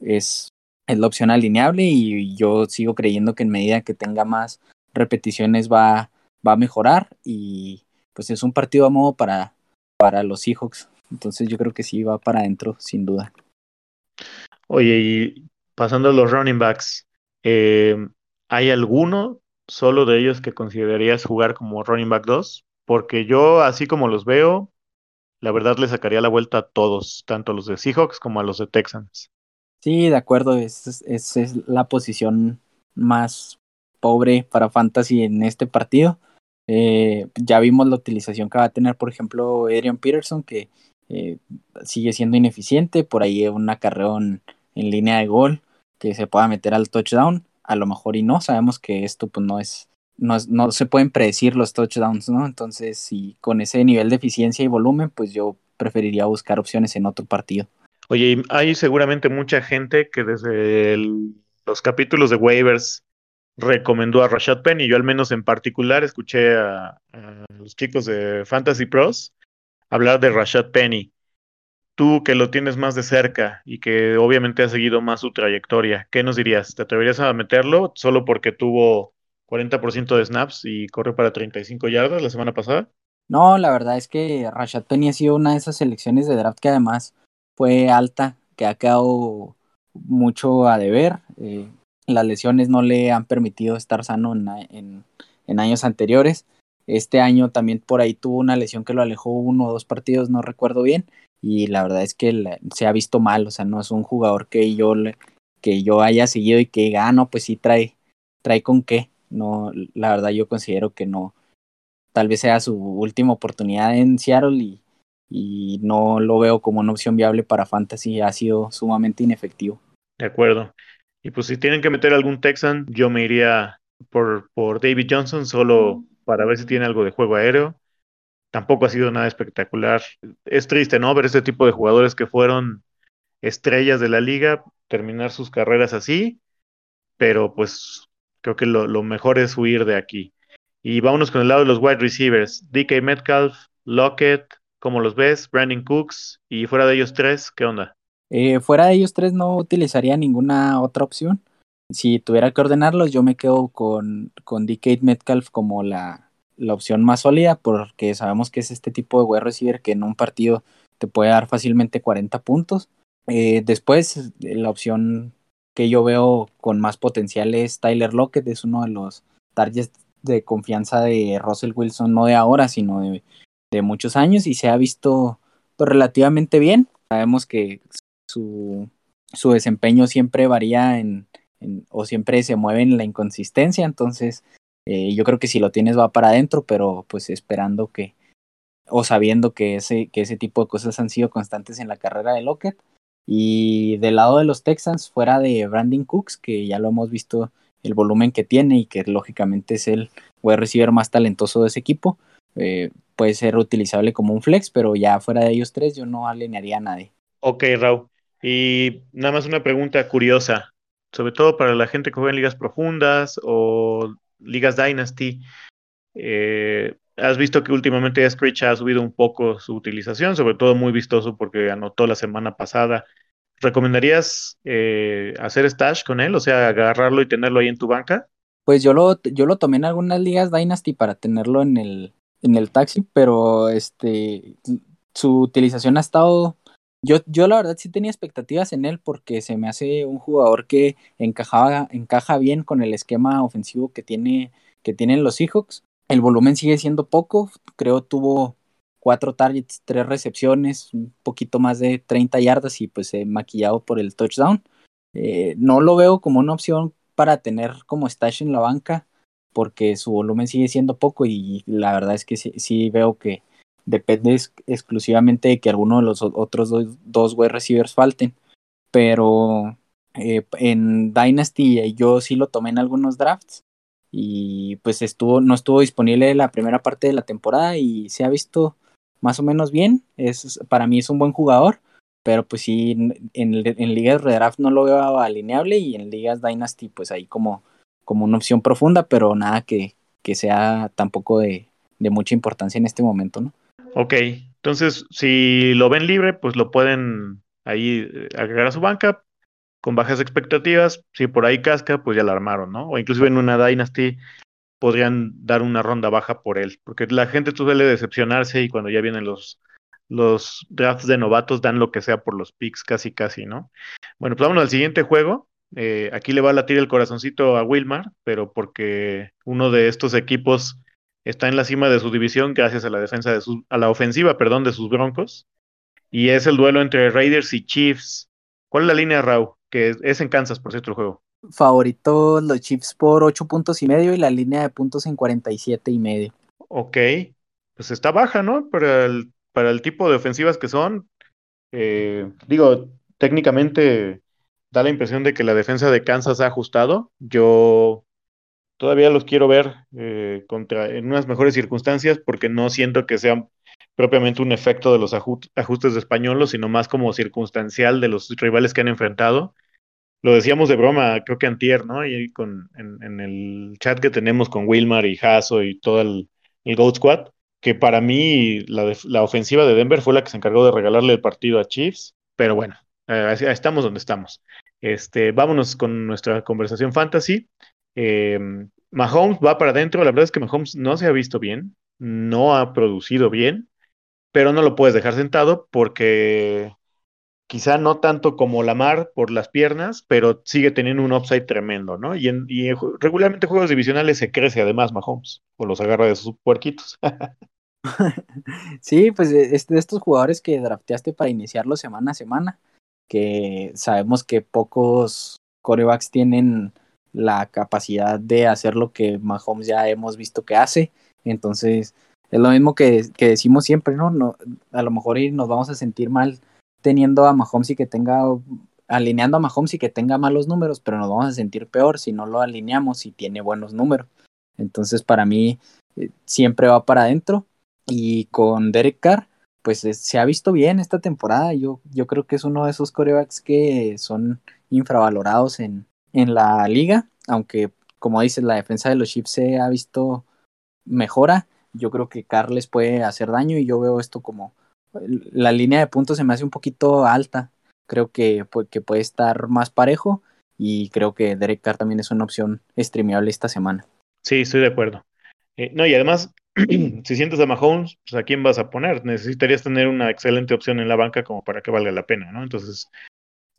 S2: es es la opción alineable y yo sigo creyendo que en medida que tenga más repeticiones va, va a mejorar y pues es un partido a modo para, para los Seahawks. Entonces yo creo que sí va para adentro, sin duda.
S1: Oye, y pasando a los running backs, eh, ¿hay alguno solo de ellos que considerarías jugar como running back 2? Porque yo, así como los veo, la verdad le sacaría la vuelta a todos, tanto a los de Seahawks como a los de Texans.
S2: Sí, de acuerdo, es, es, es, la posición más pobre para Fantasy en este partido. Eh, ya vimos la utilización que va a tener, por ejemplo, Adrian Peterson, que eh, sigue siendo ineficiente, por ahí un acarreón en línea de gol que se pueda meter al touchdown, a lo mejor y no, sabemos que esto pues no es, no, es, no se pueden predecir los touchdowns, ¿no? Entonces, si con ese nivel de eficiencia y volumen, pues yo preferiría buscar opciones en otro partido.
S1: Oye, hay seguramente mucha gente que desde los capítulos de waivers recomendó a Rashad Penny. Yo al menos en particular escuché a, los chicos de Fantasy Pros hablar de Rashad Penny. Tú que lo tienes más de cerca y que obviamente has seguido más su trayectoria, ¿qué nos dirías? ¿Te atreverías a meterlo solo porque tuvo 40% de snaps y corre para 35 yardas la semana pasada?
S2: No, la verdad es que Rashad Penny ha sido una de esas selecciones de draft que además fue alta, que ha quedado mucho a deber. Eh, las lesiones no le han permitido estar sano en, años anteriores. Este año también por ahí tuvo una lesión que lo alejó uno o dos partidos, no recuerdo bien. Y la verdad es que se ha visto mal, o sea, no es un jugador que yo, que yo haya seguido y que diga, ah, no, pues sí trae, trae con qué. No, la verdad yo considero que no. Tal vez sea su última oportunidad en Seattle y, y no lo veo como una opción viable para Fantasy, ha sido sumamente inefectivo.
S1: De acuerdo. Y pues si tienen que meter algún Texan, yo me iría por, por David Johnson solo para ver si tiene algo de juego aéreo. Tampoco ha sido nada espectacular. Es triste, ¿no? Ver este tipo de jugadores que fueron estrellas de la liga terminar sus carreras así, pero pues creo que lo, lo mejor es huir de aquí. Y vámonos con el lado de los wide receivers. DK Metcalf, Lockett, ¿Cómo los ves? Brandon Cooks y fuera de ellos tres, ¿qué onda?
S2: Eh, fuera de ellos tres no utilizaría ninguna otra opción. Si tuviera que ordenarlos, yo me quedo con, con DK Metcalf como la, la opción más sólida, porque sabemos que es este tipo de wide receiver que en un partido te puede dar fácilmente 40 puntos. Eh, después, la opción que yo veo con más potencial es Tyler Lockett, es uno de los targets de confianza de Russell Wilson, no de ahora, sino de de muchos años y se ha visto pues, relativamente bien. Sabemos que su, su desempeño siempre varía en, o siempre se mueve en la inconsistencia, entonces Eh, yo creo que si lo tienes va para adentro, pero pues esperando que, o sabiendo que ese, que ese tipo de cosas han sido constantes en la carrera de Lockett. Y del lado de los Texans, fuera de Brandon Cooks, que ya lo hemos visto el volumen que tiene y que lógicamente es el wide receiver más talentoso de ese equipo, eh, puede ser utilizable como un flex, pero ya fuera de ellos tres yo no alinearía a nadie.
S1: Ok, Raúl. Y nada más una pregunta curiosa, sobre todo para la gente que juega en ligas profundas o ligas Dynasty. Eh, has visto que últimamente Screech ha subido un poco su utilización, sobre todo muy vistoso porque anotó la semana pasada. ¿Recomendarías eh, hacer stash con él? O sea, agarrarlo y tenerlo ahí en tu banca.
S2: Pues yo lo, yo lo tomé en algunas ligas Dynasty para tenerlo en el, en el taxi, pero este su utilización ha estado. Yo, yo la verdad sí tenía expectativas en él porque se me hace un jugador que encajaba, encaja bien con el esquema ofensivo que tiene, que tienen los Seahawks el volumen sigue siendo poco, creo tuvo cuatro targets, tres recepciones, un poquito más de 30 yardas y pues he maquillado por el touchdown. Eh, no lo veo como una opción para tener como stash en la banca porque su volumen sigue siendo poco y la verdad es que sí, veo que depende exclusivamente de que alguno de los otros dos, dos wide receivers falten. Pero eh, en Dynasty yo sí lo tomé en algunos drafts y pues estuvo, no estuvo disponible la primera parte de la temporada y se ha visto más o menos bien. Es, para mí es un buen jugador, pero pues sí, en, en ligas redraft no lo veo alineable y en ligas Dynasty pues ahí como, como una opción profunda, pero nada que, que sea tampoco de, de mucha importancia en este momento, ¿no?
S1: Ok, entonces si lo ven libre, pues lo pueden ahí eh, agregar a su banca, con bajas expectativas, si por ahí casca, pues ya la armaron, ¿no? O inclusive en una Dynasty podrían dar una ronda baja por él, porque la gente suele decepcionarse y cuando ya vienen los, los drafts de novatos dan lo que sea por los picks, casi casi, ¿no? Bueno, pues vámonos al siguiente juego. Eh, aquí le va a latir el corazoncito a Wilmar, pero porque uno de estos equipos está en la cima de su división gracias a la defensa de su, a la ofensiva, perdón, de sus Broncos. Y es el duelo entre Raiders y Chiefs. ¿Cuál es la línea, Raúl? que es en Kansas, por cierto, el juego.
S2: Favorito los Chiefs por 8 puntos y medio y la línea de puntos en 47 y medio.
S1: Ok, pues está baja, ¿no? Para el, para el tipo de ofensivas que son. Eh, digo, técnicamente da la impresión de que la defensa de Kansas ha ajustado. Yo todavía los quiero ver eh, contra, en unas mejores circunstancias porque no siento que sea propiamente un efecto de los ajustes de españolos, sino más como circunstancial de los rivales que han enfrentado lo decíamos de broma, creo que antier, ¿no? Y con, en, el chat que tenemos con Wilmar y Hasso y todo el, el Goat Squad, que para mí la, ofensiva de Denver fue la que se encargó de regalarle el partido a Chiefs, pero bueno, eh, estamos donde estamos. Este, vámonos con nuestra conversación fantasy. Eh, Mahomes va para adentro, la verdad es que Mahomes no se ha visto bien, no ha producido bien, pero no lo puedes dejar sentado porque quizá no tanto como Lamar por las piernas, pero sigue teniendo un upside tremendo, ¿no? Y, en, y regularmente juegos divisionales se crece además Mahomes, o los agarra de sus puerquitos.
S2: sí, pues e, es de estos jugadores que drafteaste para iniciarlo semana a semana, que sabemos que pocos corebacks tienen la capacidad de hacer lo que Mahomes ya hemos visto que hace, entonces es lo mismo que, que decimos siempre, ¿no? ¿no? A lo mejor nos vamos a sentir mal teniendo a Mahomes y que tenga, alineando a Mahomes y que tenga malos números, pero nos vamos a sentir peor si no lo alineamos y tiene buenos números. Entonces, para mí, eh, siempre va para adentro. Y con Derek Carr, pues se ha visto bien esta temporada. Yo, yo creo que es uno de esos corebacks que son infravalorados en, en la liga, aunque, como dices, la defensa de los Chiefs se ha visto mejora. Yo creo que Carr les puede hacer daño y yo veo esto como la línea de puntos se me hace un poquito alta. Creo que, que puede estar más parejo y creo que Derek Carr también es una opción streameable esta semana.
S1: Sí, estoy de acuerdo. Eh, no, y además, si sientes a Mahomes, pues a quién vas a poner. Necesitarías tener una excelente opción en la banca como para que valga la pena, ¿no? Entonces,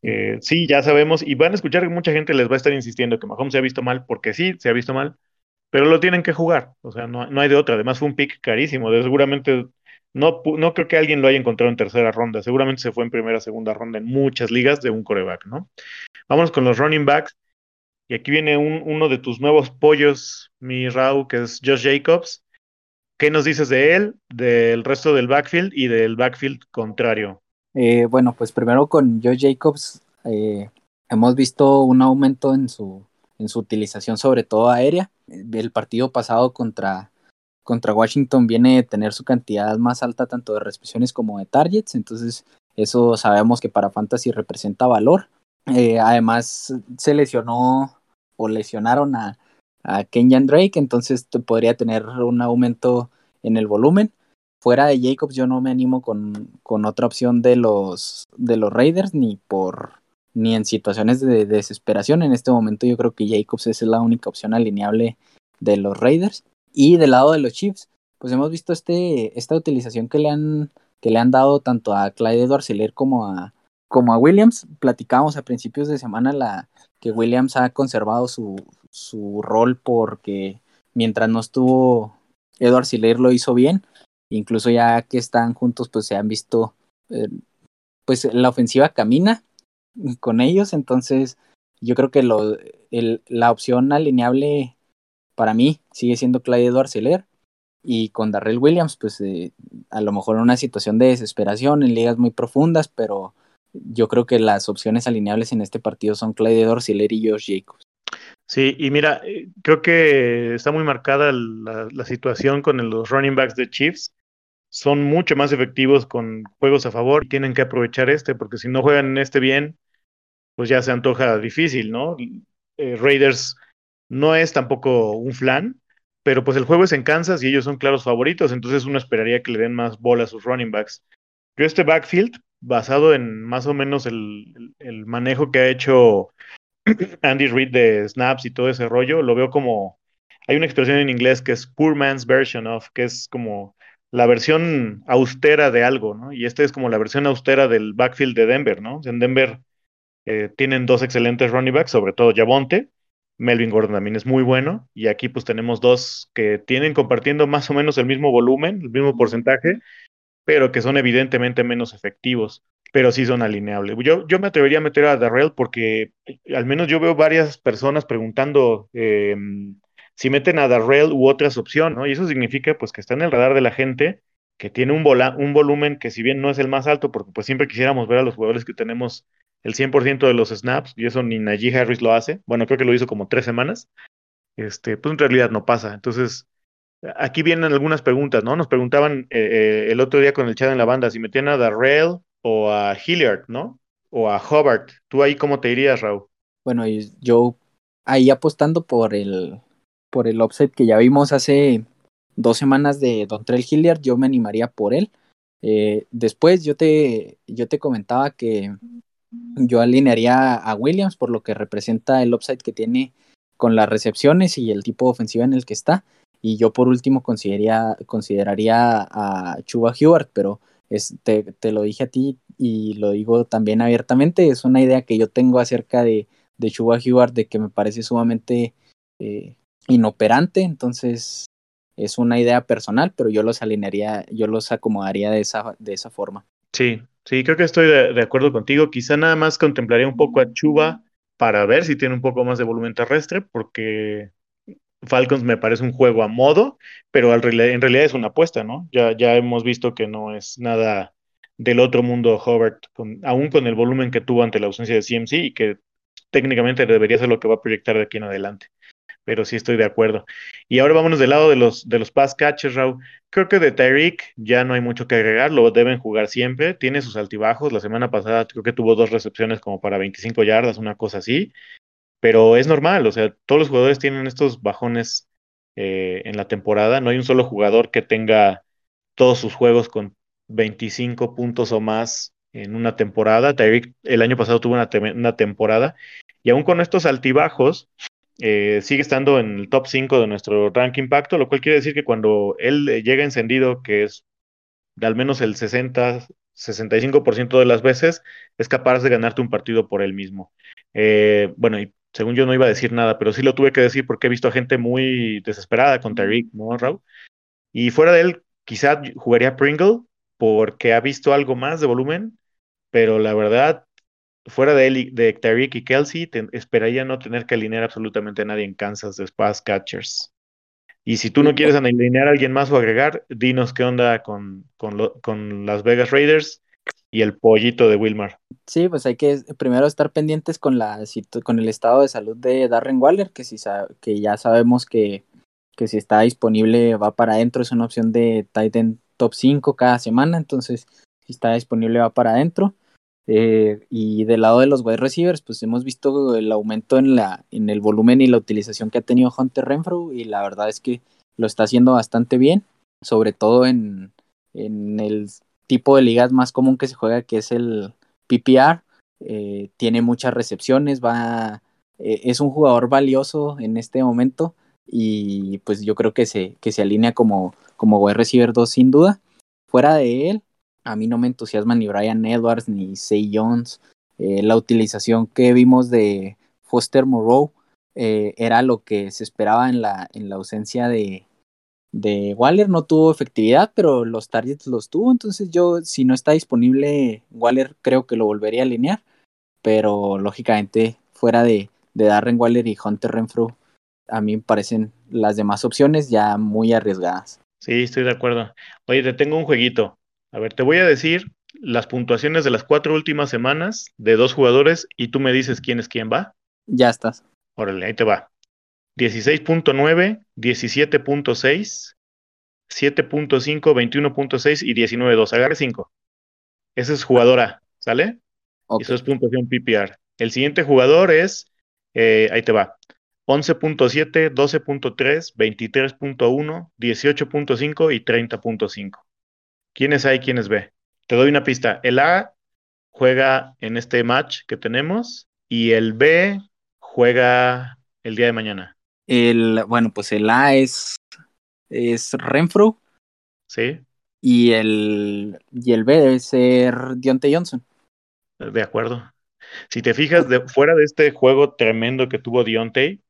S1: eh, sí, ya sabemos, y van a escuchar que mucha gente les va a estar insistiendo que Mahomes se ha visto mal, porque sí, se ha visto mal, pero lo tienen que jugar, o sea, no, no hay de otra. Además, fue un pick carísimo, de seguramente no, no creo que alguien lo haya encontrado en tercera ronda. Seguramente se fue en primera, segunda ronda en muchas ligas de un coreback, ¿no? Vamos con los running backs. Y aquí viene uno de tus nuevos pollos, mi Raúl, que es Josh Jacobs. ¿Qué nos dices de él, del resto del backfield y del backfield contrario?
S2: Eh, bueno, pues primero con Josh Jacobs eh, hemos visto un aumento en su, en su utilización, sobre todo aérea. El partido pasado contra, contra Washington viene a tener su cantidad más alta tanto de recepciones como de targets, entonces eso sabemos que para Fantasy representa valor. Eh, además, se lesionó o lesionaron a, a Kenyan Drake, entonces podría tener un aumento en el volumen. Fuera de Jacobs, yo no me animo con, con otra opción de los, de los Raiders, ni por ni en situaciones de desesperación. En este momento yo creo que Jacobs es la única opción alineable de los Raiders. Y del lado de los Chiefs, pues hemos visto este, esta utilización que le han, que le han dado tanto a Clyde Edwards como a, como a Williams. Platicábamos a principios de semana la, que Williams ha conservado su, su rol porque mientras no estuvo Edward Siller lo hizo bien. Incluso ya que están juntos, pues se han visto, eh, pues la ofensiva camina con ellos. Entonces, yo creo que lo, la opción alineable para mí sigue siendo Edward Seller. Y con Darrell Williams, pues eh, a lo mejor en una situación de desesperación en ligas muy profundas, pero yo creo que las opciones alineables en este partido son Clyde Edwards y Josh Jacobs.
S1: Sí, y mira, eh, creo que está muy marcada la, la, situación con los running backs de Chiefs. Son mucho más efectivos con juegos a favor y tienen que aprovechar este, porque si no juegan este bien, pues ya se antoja difícil, ¿no? Eh, Raiders no es tampoco un flan, pero pues el juego es en Kansas y ellos son claros favoritos, entonces uno esperaría que le den más bola a sus running backs. Yo este backfield, basado en más o menos el, el manejo que ha hecho Andy Reid de snaps y todo ese rollo, lo veo como, hay una expresión en inglés que es poor man's version of, que es como la versión austera de algo, ¿no? Y este es como la versión austera del backfield de Denver, ¿no? En Denver eh, tienen dos excelentes running backs, sobre todo Javonte. Melvin Gordon también es muy bueno. Y aquí pues tenemos dos que tienen compartiendo más o menos el mismo volumen, el mismo porcentaje, pero que son evidentemente menos efectivos, pero sí son alineables. Yo, yo me atrevería a meter a Darrell porque al menos yo veo varias personas preguntando em, si meten a Darrell u otras opciones, ¿no? Y eso significa pues que está en el radar de la gente que tiene un, un volumen que si bien no es el más alto, porque pues siempre quisiéramos ver a los jugadores que tenemos el 100% de los snaps, y eso ni Najee Harris lo hace. Bueno, creo que lo hizo como tres semanas. Este, pues en realidad no pasa. Entonces, aquí vienen algunas preguntas, ¿no? Nos preguntaban eh, eh, el otro día con el chat en la banda si metían a Darrell o a Hilliard, ¿no? O a Hobart. ¿Tú ahí cómo te dirías, Raúl?
S2: Bueno, yo ahí apostando por el, por el offset que ya vimos hace dos semanas de Don Trell Hilliard, yo me animaría por él. Eh, después yo te, yo te comentaba que yo alinearía a Williams por lo que representa el upside que tiene con las recepciones y el tipo de ofensiva en el que está. Y yo por último consideraría, consideraría a Chuba Hewart, pero es, te, te, lo dije a ti y lo digo también abiertamente, es una idea que yo tengo acerca de, de Chuba Hewart de que me parece sumamente eh, inoperante, entonces es una idea personal, pero yo los alinearía, yo los acomodaría de esa, de esa forma.
S1: Sí, Sí, creo que estoy de, acuerdo contigo. Quizá nada más contemplaría un poco a Chuba para ver si tiene un poco más de volumen terrestre, porque Falcons me parece un juego a modo, pero en realidad es una apuesta, ¿no? Ya, ya hemos visto que no es nada del otro mundo Hobart, aún con el volumen que tuvo ante la ausencia de CMC y que técnicamente debería ser lo que va a proyectar de aquí en adelante pero sí estoy de acuerdo. Y ahora vámonos del lado de los, de los pass catchers, Raúl. Creo que de Tyreek ya no hay mucho que agregar, lo deben jugar siempre, tiene sus altibajos. La semana pasada creo que tuvo dos recepciones como para 25 yardas, una cosa así, pero es normal, o sea, todos los jugadores tienen estos bajones eh, en la temporada. No hay un solo jugador que tenga todos sus juegos con 25 puntos o más en una temporada. Tyreek el año pasado tuvo una, una temporada y aún con estos altibajos, eh, sigue estando en el top 5 de nuestro ranking impacto, lo cual quiere decir que cuando él eh, llega encendido, que es de al menos el 60, 65% de las veces, es capaz de ganarte un partido por él mismo. Eh, bueno, y según yo no iba a decir nada, pero sí lo tuve que decir porque he visto a gente muy desesperada con Tyreek, ¿no, Raúl? Y fuera de él, quizá jugaría Pringle porque ha visto algo más de volumen, pero la verdad fuera de él y de Tariq y Kelsey, esperaría no tener que alinear absolutamente a nadie en Kansas de Pass Catchers. Y si tú no quieres alinear a alguien más o agregar, dinos qué onda con, con, las Vegas Raiders y el pollito de Wilmar.
S2: Sí, pues hay que primero estar pendientes con, la, con el estado de salud de Darren Waller, que, si, que ya sabemos que, que si está disponible va para adentro, es una opción de Titan top 5 cada semana, entonces si está disponible va para adentro. Eh, y del lado de los wide receivers, pues hemos visto el aumento en, la, en el volumen y la utilización que ha tenido Hunter Renfro y la verdad es que lo está haciendo bastante bien, sobre todo en, en el tipo de ligas más común que se juega, que es el PPR. Eh, tiene muchas recepciones, va, eh, es un jugador valioso en este momento y pues yo creo que se, que se alinea como, como wide receiver 2 sin duda. Fuera de él, a mí no me entusiasma ni Brian Edwards ni Say Jones. Eh, la utilización que vimos de Foster Moreau eh, era lo que se esperaba en la, en la ausencia de, de Waller. No tuvo efectividad, pero los targets los tuvo. Entonces yo, si no está disponible Waller, creo que lo volvería a alinear. Pero lógicamente, fuera de, de Darren Waller y Hunter Renfro, a mí me parecen las demás opciones ya muy arriesgadas.
S1: Sí, estoy de acuerdo. Oye, te tengo un jueguito. A ver, te voy a decir las puntuaciones de las cuatro últimas semanas de dos jugadores y tú me dices quién es quién va.
S2: Ya estás.
S1: Órale, ahí te va. 16.9, 17.6, 7.5, 21.6 y 19.2. Agarre 5. Ese es jugadora, ¿sale? Eso es puntuación PPR. El siguiente jugador es, eh, ahí te va, 11.7, 12.3, 23.1, 18.5 y 30.5. ¿Quiénes hay, quiénes ve? Te doy una pista. El A juega en este match que tenemos y el B juega el día de mañana.
S2: El, bueno, pues el A es, es Renfro.
S1: Sí.
S2: Y el, y el B debe ser Dionte Johnson.
S1: De acuerdo. Si te fijas, de, fuera de este juego tremendo que tuvo Dionte,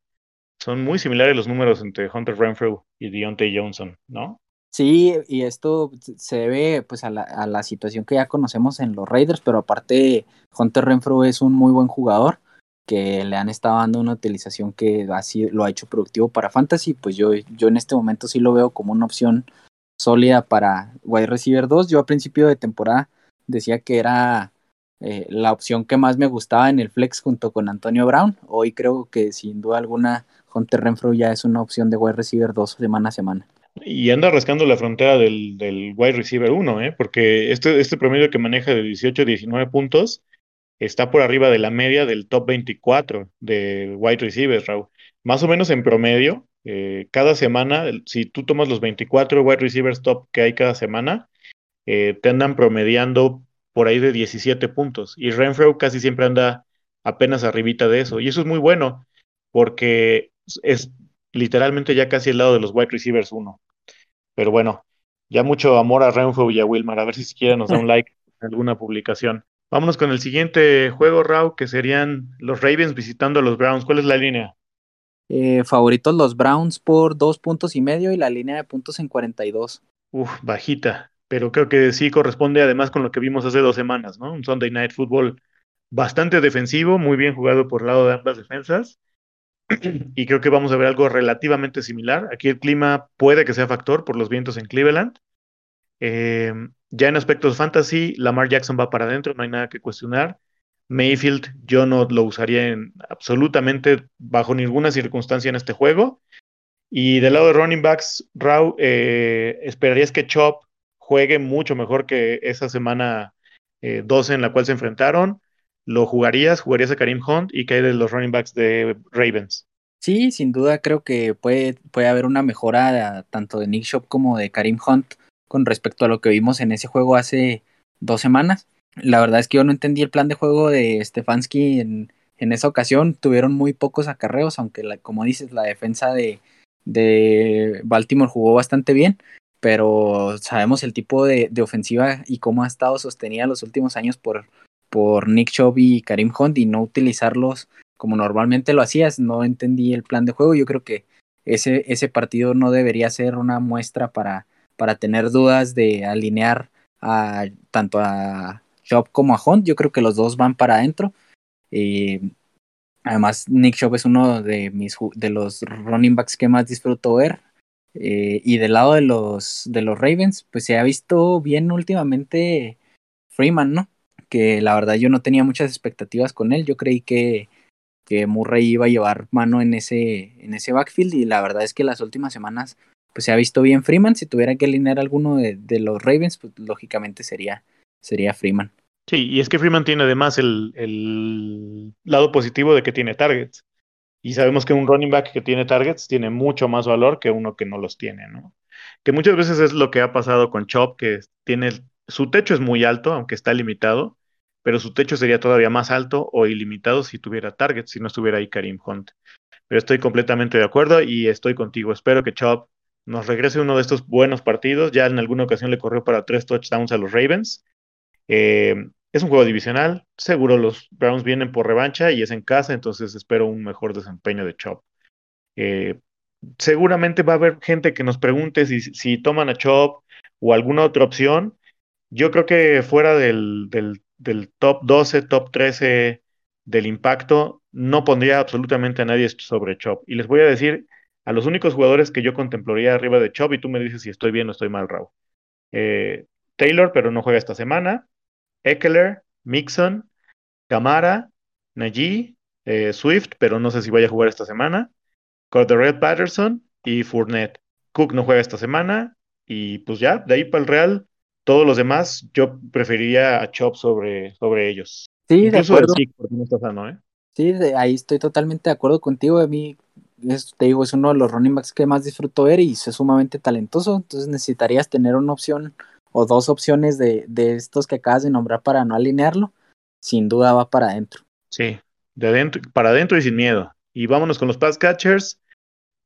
S1: son muy similares los números entre Hunter Renfro y Dionte Johnson, ¿no?
S2: Sí, y esto se debe pues a la, a la, situación que ya conocemos en los Raiders, pero aparte Hunter Renfro es un muy buen jugador que le han estado dando una utilización que así lo ha hecho productivo para Fantasy, pues yo, yo en este momento sí lo veo como una opción sólida para wide receiver 2. Yo a principio de temporada decía que era eh, la opción que más me gustaba en el flex junto con Antonio Brown. Hoy creo que sin duda alguna Hunter Renfro ya es una opción de wide receiver 2 semana a semana.
S1: Y anda rascando la frontera del, del wide receiver 1, ¿eh? porque este, este promedio que maneja de 18 19 puntos está por arriba de la media del top 24 de wide receivers, Raúl. Más o menos en promedio, eh, cada semana, si tú tomas los 24 wide receivers top que hay cada semana, eh, te andan promediando por ahí de 17 puntos. Y Renfro casi siempre anda apenas arribita de eso. Y eso es muy bueno, porque es literalmente ya casi al lado de los wide receivers 1. Pero bueno, ya mucho amor a Renfro y a Wilmar. A ver si siquiera nos da un like en alguna publicación. Vámonos con el siguiente juego, Rao, que serían los Ravens visitando a los Browns. ¿Cuál es la línea?
S2: Eh, favoritos los Browns por dos puntos y medio y la línea de puntos en 42.
S1: Uf, bajita. Pero creo que sí corresponde además con lo que vimos hace dos semanas, ¿no? Un Sunday Night Football bastante defensivo, muy bien jugado por lado de ambas defensas y creo que vamos a ver algo relativamente similar. Aquí el clima puede que sea factor por los vientos en Cleveland. Eh, ya en aspectos fantasy, Lamar Jackson va para adentro, no hay nada que cuestionar. Mayfield yo no lo usaría en absolutamente bajo ninguna circunstancia en este juego. Y del lado de running backs, Raw, eh, esperarías que Chop juegue mucho mejor que esa semana 12 eh, en la cual se enfrentaron. ¿Lo jugarías? ¿Jugarías a Karim Hunt y qué de los running backs de Ravens?
S2: Sí, sin duda creo que puede, puede haber una mejora tanto de Nick Shop como de Karim Hunt con respecto a lo que vimos en ese juego hace dos semanas. La verdad es que yo no entendí el plan de juego de Stefanski en, en esa ocasión. Tuvieron muy pocos acarreos, aunque como dices, la defensa de, de Baltimore jugó bastante bien pero sabemos el tipo de, de, ofensiva y cómo ha estado sostenida los últimos años por, por Nick Chubb y Karim Hunt y no utilizarlos como normalmente lo hacías. No entendí el plan de juego. Yo creo que ese, ese partido no debería ser una muestra para, para tener dudas de alinear a tanto a Chubb como a Hunt. Yo creo que los dos van para adentro. Eh, además, Nick Chubb es uno de, mis, de los running backs que más disfruto ver. Eh, y del lado de los, de los Ravens, pues se ha visto bien últimamente Freeman, ¿no? Que la verdad yo no tenía muchas expectativas con él. Yo creí que, que Murray iba a llevar mano en ese, en ese backfield y la verdad es que las últimas semanas pues se ha visto bien Freeman. Si tuviera que alinear alguno de, de los Ravens, pues lógicamente sería, sería Freeman.
S1: Sí, y es que Freeman tiene además el, el lado positivo de que tiene targets. Y sabemos que un running back que tiene targets tiene mucho más valor que uno que no los tiene, ¿no? Que muchas veces es lo que ha pasado con Chop, que tiene su techo es muy alto, aunque está limitado, pero su techo sería todavía más alto o ilimitado si tuviera targets, si no estuviera ahí Karim Hunt. Pero estoy completamente de acuerdo y estoy contigo. Espero que Chop nos regrese uno de estos buenos partidos. Ya en alguna ocasión le corrió para tres touchdowns a los Ravens. Eh, es un juego divisional, seguro los Browns vienen por revancha y es en casa, entonces espero un mejor desempeño de Chop. Eh, seguramente va a haber gente que nos pregunte si, si, toman a Chop o alguna otra opción. Yo creo que fuera del, del, del, top 12, top 13 del impacto, no pondría absolutamente a nadie sobre Chop. Y les voy a decir a los únicos jugadores que yo contemplaría arriba de Chop, y tú me dices si estoy bien o estoy mal, Raúl. Eh, Taylor, pero no juega esta semana. Eckler, Mixon, Camara, Najee, eh, Swift, pero no sé si vaya a jugar esta semana. Cordero Patterson y Fournette. Cook no juega esta semana. Y pues ya, de ahí para el Real, todos los demás, yo preferiría a Chop sobre, sobre ellos.
S2: Sí, Incluso de acuerdo.
S1: no está sano, ¿eh?
S2: Sí, de, ahí estoy totalmente de acuerdo contigo. A mí, es, te digo, es uno de los running backs que más disfruto ver y es sumamente talentoso. Entonces necesitarías tener una opción o dos opciones de, de estos que acabas de nombrar para no alinearlo, sin duda va para adentro.
S1: Sí, de adentro, para adentro y sin miedo. Y vámonos con los pass catchers.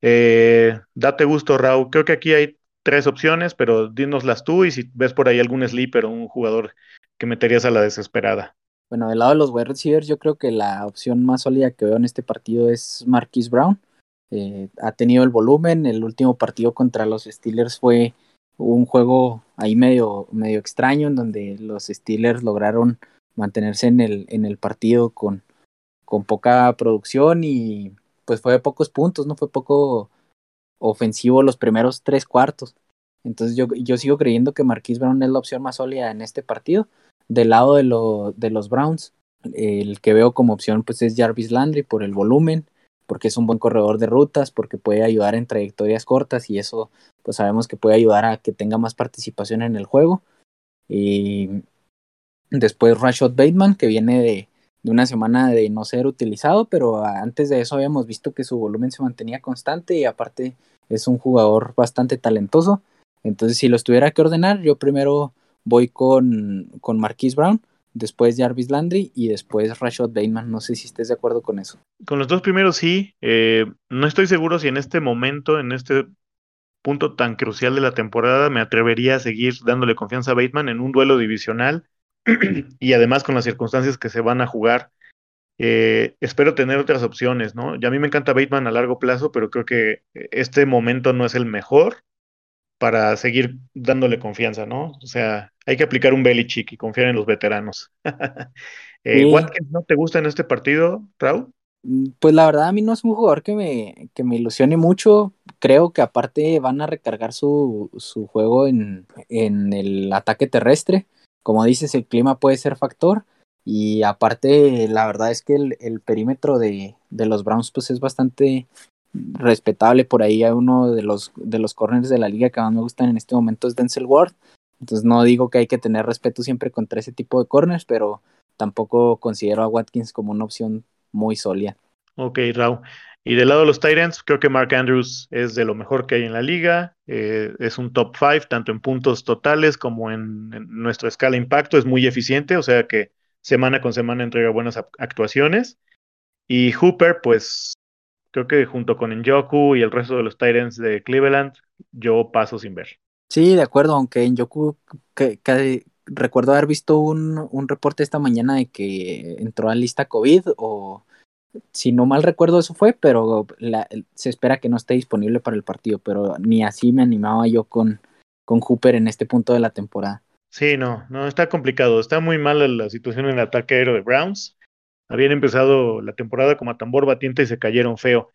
S1: Eh, date gusto, Raúl. Creo que aquí hay tres opciones, pero dínoslas tú y si ves por ahí algún sleeper o un jugador que meterías a la desesperada.
S2: Bueno, del lado de los wide receivers, yo creo que la opción más sólida que veo en este partido es Marquis Brown. Eh, ha tenido el volumen. El último partido contra los Steelers fue un juego ahí medio, medio extraño en donde los Steelers lograron mantenerse en el, en el partido con, con poca producción y pues fue de pocos puntos, ¿no? Fue poco ofensivo los primeros tres cuartos. Entonces yo, yo sigo creyendo que Marquis Brown es la opción más sólida en este partido. Del lado de, lo, de los Browns, el que veo como opción pues es Jarvis Landry por el volumen, porque es un buen corredor de rutas, porque puede ayudar en trayectorias cortas y eso pues sabemos que puede ayudar a que tenga más participación en el juego. Y después Rashad Bateman, que viene de, de una semana de no ser utilizado, pero antes de eso habíamos visto que su volumen se mantenía constante y aparte es un jugador bastante talentoso. Entonces, si los tuviera que ordenar, yo primero voy con, con Marquise Brown, después Jarvis Landry y después Rashad Bateman. No sé si estés de acuerdo con eso.
S1: Con los dos primeros sí. Eh, no estoy seguro si en este momento, en este punto tan crucial de la temporada, me atrevería a seguir dándole confianza a Bateman en un duelo divisional y además con las circunstancias que se van a jugar. Eh, espero tener otras opciones, ¿no? Y a mí me encanta Bateman a largo plazo, pero creo que este momento no es el mejor para seguir dándole confianza, ¿no? O sea, hay que aplicar un Belichick y confiar en los veteranos. eh, Watkins, ¿no te gusta en este partido, Raúl?
S2: Mm, pues la verdad a mí no es un jugador que me, que me ilusione mucho. Creo que aparte van a recargar su, su juego en, en, el ataque terrestre. Como dices, el clima puede ser factor. Y aparte, la verdad es que el, el perímetro de, de, los Browns pues es bastante respetable. Por ahí hay uno de los, de los corners de la liga que más me gustan en este momento es Denzel Ward. Entonces no digo que hay que tener respeto siempre contra ese tipo de corners, pero tampoco considero a Watkins como una opción muy sólida.
S1: Ok, Raúl. Y del lado de los Titans, creo que Mark Andrews es de lo mejor que hay en la liga. Eh, es un top 5, tanto en puntos totales como en, en, nuestra escala impacto. Es muy eficiente, o sea que semana con semana entrega buenas actuaciones. Y Hooper, pues creo que junto con Njoku y el resto de los Titans de Cleveland, yo paso sin ver.
S2: Sí, de acuerdo, aunque Njoku que, recuerdo haber visto un, un, reporte esta mañana de que entró a lista COVID o si no mal recuerdo eso fue, pero la, se espera que no esté disponible para el partido, pero ni así me animaba yo con, con Hooper en este punto de la temporada.
S1: Sí, no, no, está complicado, está muy mal la situación en el ataque aéreo de Browns. habían empezado la temporada como a tambor batiente y se cayeron feo.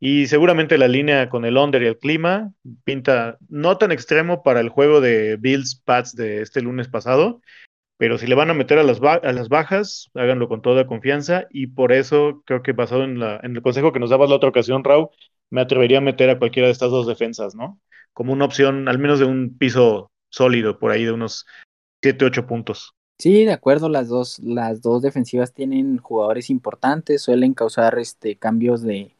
S1: Y seguramente la línea con el under y el clima pinta no tan extremo para el juego de Bills Pats de este lunes pasado, pero si le van a meter a las, a las bajas, háganlo con toda confianza y por eso creo que basado en, en el consejo que nos dabas la otra ocasión, Raúl, me atrevería a meter a cualquiera de estas dos defensas, ¿no? Como una opción, al menos de un piso sólido, por ahí de unos 7, 8 puntos.
S2: Sí, de acuerdo, las dos, las dos defensivas tienen jugadores importantes, suelen causar este cambios de,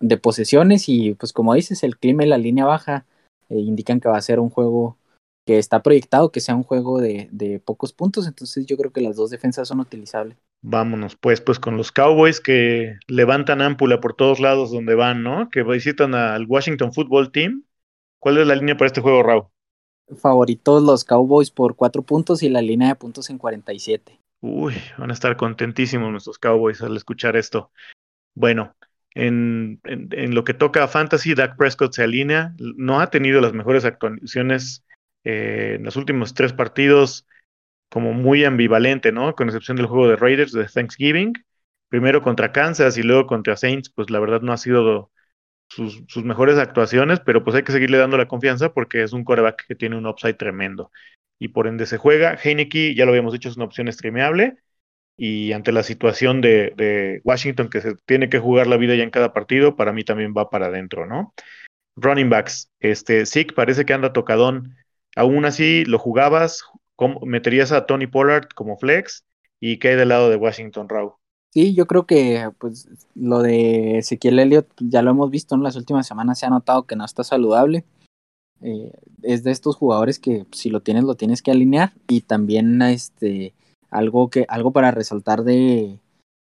S2: de posesiones y pues como dices, el clima y la línea baja eh, indican que va a ser un juego que está proyectado que sea un juego de, de, pocos puntos, entonces yo creo que las dos defensas son utilizables.
S1: Vámonos, pues, pues con los Cowboys que levantan ámpula por todos lados donde van, ¿no? Que visitan al Washington Football Team. ¿Cuál es la línea para este juego, Raúl?
S2: Favoritos los Cowboys por cuatro puntos y la línea de puntos en 47.
S1: Uy, van a estar contentísimos nuestros Cowboys al escuchar esto. Bueno, en, en, en, lo que toca a Fantasy, Dak Prescott se alinea, no ha tenido las mejores actuaciones eh, en los últimos tres partidos como muy ambivalente, ¿no? Con excepción del juego de Raiders de Thanksgiving, primero contra Kansas y luego contra Saints, pues la verdad no ha sido sus, mejores actuaciones, pero pues hay que seguirle dando la confianza porque es un coreback que tiene un upside tremendo y por ende se juega. Heineke, ya lo habíamos dicho, es una opción streameable y ante la situación de, Washington que se tiene que jugar la vida ya en cada partido, para mí también va para adentro, ¿no? Running backs, este, Zeke parece que anda tocadón Aún así, lo jugabas, meterías a Tony Pollard como flex y hay del lado de Washington Raw.
S2: Sí, yo creo que pues lo de Ezequiel Elliott ya lo hemos visto en las últimas semanas, se ha notado que no está saludable. Eh, es de estos jugadores que si lo tienes lo tienes que alinear y también este algo que algo para resaltar de,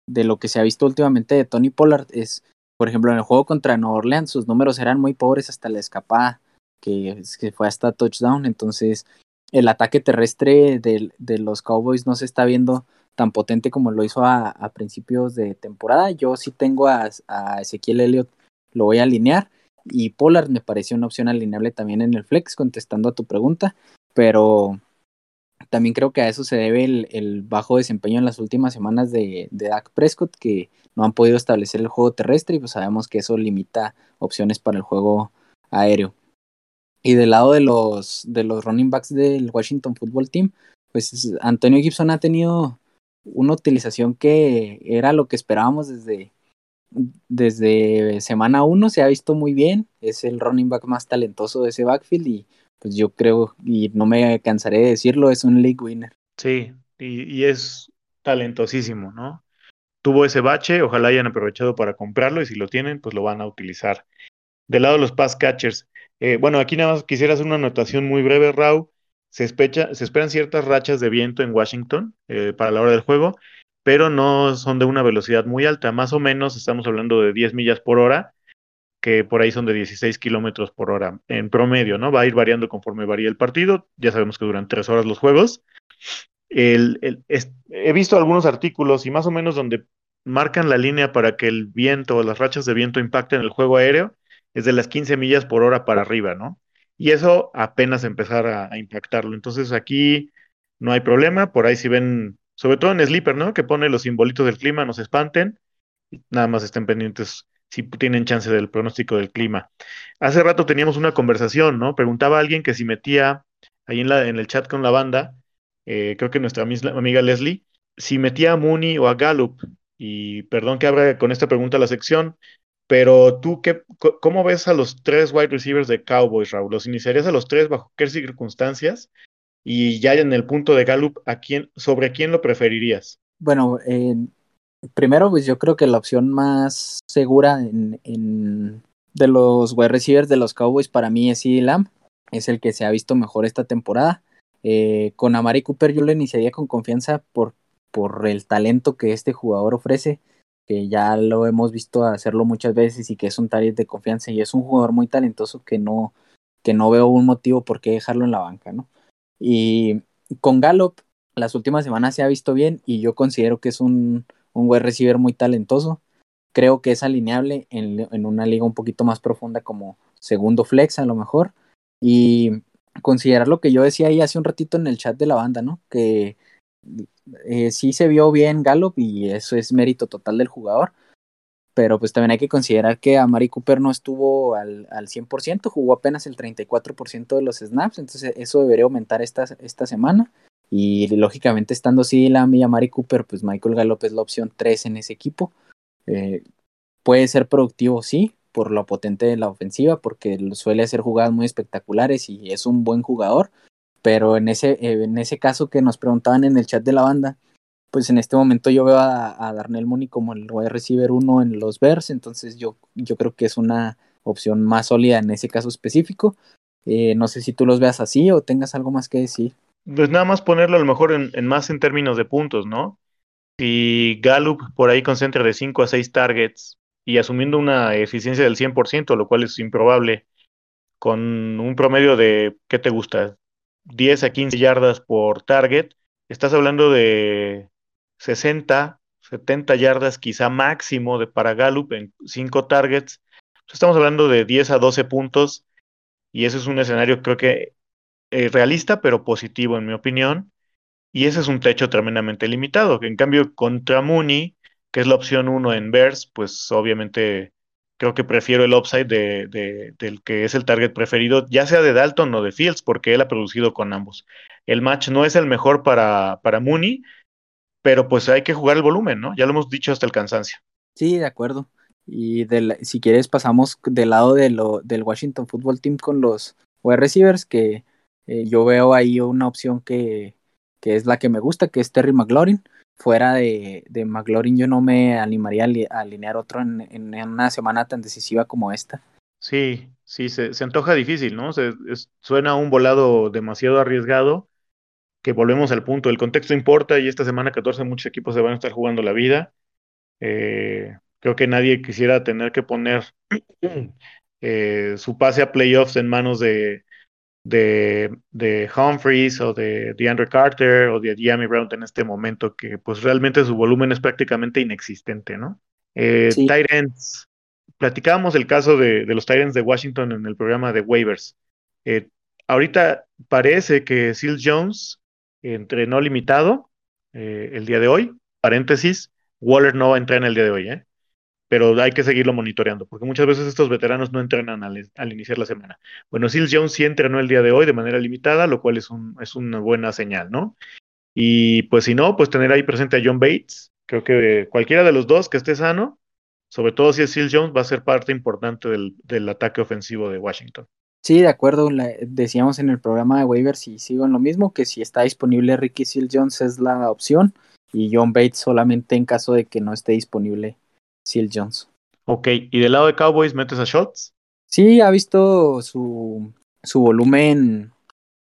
S2: de lo que se ha visto últimamente de Tony Pollard es por ejemplo en el juego contra Nueva Orleans sus números eran muy pobres hasta la escapada que, que fue hasta touchdown. Entonces, el ataque terrestre de, de, los Cowboys no se está viendo tan potente como lo hizo a, principios de temporada. Yo sí tengo a, a, Ezequiel Elliott, lo voy a alinear. Y Pollard me pareció una opción alineable también en el flex, contestando a tu pregunta. Pero también creo que a eso se debe el, el bajo desempeño en las últimas semanas de, de Dak Prescott, que no han podido establecer el juego terrestre y pues sabemos que eso limita opciones para el juego aéreo. Y del lado de los, de los running backs del Washington Football Team, pues Antonio Gibson ha tenido una utilización que era lo que esperábamos desde, desde semana uno, se ha visto muy bien, es el running back más talentoso de ese backfield y pues yo creo, y no me cansaré de decirlo, es un league winner.
S1: Sí, y, y es talentosísimo, ¿no? Tuvo ese bache, ojalá hayan aprovechado para comprarlo y si lo tienen, pues lo van a utilizar. Del lado de los pass catchers, eh, bueno, aquí nada más quisiera hacer una anotación muy breve, Rau. Se, esperan ciertas rachas de viento en Washington eh, para la hora del juego, pero no son de una velocidad muy alta. Más o menos estamos hablando de 10 millas por hora, que por ahí son de 16 kilómetros por hora en promedio, ¿no? Va a ir variando conforme varía el partido. Ya sabemos que duran tres horas los juegos. He visto algunos artículos y más o menos donde marcan la línea para que el viento o las rachas de viento impacten el juego aéreo es de las 15 millas por hora para arriba, ¿no? Y eso apenas empezar a, impactarlo. Entonces aquí no hay problema, por ahí si ven, sobre todo en Sleeper, ¿no? Que pone los simbolitos del clima, no se espanten, nada más estén pendientes si tienen chance del pronóstico del clima. Hace rato teníamos una conversación, ¿no? Preguntaba alguien que si metía ahí en el chat con la banda, eh, creo que nuestra amiga Leslie, si metía a Mooney o a Gallup, y perdón que abra con esta pregunta la sección, pero tú, qué, ¿cómo ves a los tres wide receivers de Cowboys, Raúl? ¿Los iniciarías a los tres bajo qué circunstancias? Y ya en el punto de Gallup, ¿a quién, ¿sobre quién lo preferirías?
S2: Bueno, eh, primero, pues yo creo que la opción más segura en, en, de los wide receivers de los Cowboys para mí es CD Lamb. Es el que se ha visto mejor esta temporada. Eh, con Amari Cooper yo lo iniciaría con confianza por, por el talento que este jugador ofrece que ya lo hemos visto hacerlo muchas veces y que es un target de confianza y es un jugador muy talentoso que no, que no veo un motivo por qué dejarlo en la banca, ¿no? Y con Gallup, las últimas semanas se ha visto bien y yo considero que es un, un wide receiver muy talentoso. Creo que es alineable en, en una liga un poquito más profunda como segundo flex a lo mejor. Y considerar lo que yo decía ahí hace un ratito en el chat de la banda, ¿no? Que eh, sí se vio bien Gallup y eso es mérito total del jugador, pero pues también hay que considerar que a Mari Cooper no estuvo al, al 100%, jugó apenas el 34% de los snaps, entonces eso debería aumentar esta, esta semana. Y lógicamente estando así la mía Mari Cooper, pues Michael Gallup es la opción 3 en ese equipo. Eh, puede ser productivo, sí, por lo potente de la ofensiva, porque suele hacer jugadas muy espectaculares y es un buen jugador. Pero en ese, eh, en ese caso que nos preguntaban en el chat de la banda, pues en este momento yo veo a, Darnell Mooney como el wide receiver uno en los Bears, entonces yo, yo creo que es una opción más sólida en ese caso específico. Eh, no sé si tú los veas así o tengas algo más que decir.
S1: Pues nada más ponerlo a lo mejor en, más en términos de puntos, ¿no? Si Gallup por ahí concentra de 5 a 6 targets y asumiendo una eficiencia del 100%, lo cual es improbable, con un promedio de, ¿qué te gusta? 10 a 15 yardas por target, estás hablando de 60, 70 yardas quizá máximo de para Gallup en 5 targets. Estamos hablando de 10 a 12 puntos y ese es un escenario creo que eh, realista, pero positivo en mi opinión. Y ese es un techo tremendamente limitado. En cambio, contra Mooney, que es la opción 1 en Bears, pues obviamente creo que prefiero el upside de, del que es el target preferido, ya sea de Dalton o de Fields, porque él ha producido con ambos. El match no es el mejor para, para Mooney, pero pues hay que jugar el volumen, ¿no? Ya lo hemos dicho hasta el cansancio.
S2: Sí, de acuerdo. Y si quieres pasamos del lado de lo, del Washington Football Team con los wide receivers, que eh, yo veo ahí una opción que, que, es la que me gusta, que es Terry McLaurin. Fuera de, de McLaurin yo no me animaría a alinear otro en, en, una semana tan decisiva como esta.
S1: Sí, sí, se, se antoja difícil, ¿no? Suena un volado demasiado arriesgado, que volvemos al punto, el contexto importa y esta semana 14 muchos equipos se van a estar jugando la vida. Eh, creo que nadie quisiera tener que poner eh, su pase a playoffs en manos de, de, de Humphreys o de DeAndre Carter o de Diami Brown en este momento, que pues realmente su volumen es prácticamente inexistente, ¿no? Eh, Titans. Platicábamos el caso de, de los Titans de Washington en el programa de waivers. Eh, ahorita parece que Seal Jones entrenó limitado eh, el día de hoy. Paréntesis, Waller no va a entrar en el día de hoy, ¿eh? Pero hay que seguirlo monitoreando, porque muchas veces estos veteranos no entrenan al, iniciar la semana. Bueno, Seals Jones sí entrenó el día de hoy de manera limitada, lo cual es, un, es una buena señal, ¿no? Y pues si no, pues tener ahí presente a John Bates, creo que cualquiera de los dos que esté sano, sobre todo si es Seals Jones, va a ser parte importante del, ataque ofensivo de Washington.
S2: Sí, de acuerdo, decíamos en el programa de waivers y sigo en lo mismo, que si está disponible Ricky Seals Jones es la opción y John Bates solamente en caso de que no esté disponible Seal Jones.
S1: Ok, ¿y del lado de Cowboys metes a Schultz?
S2: Sí, ha visto su, su volumen,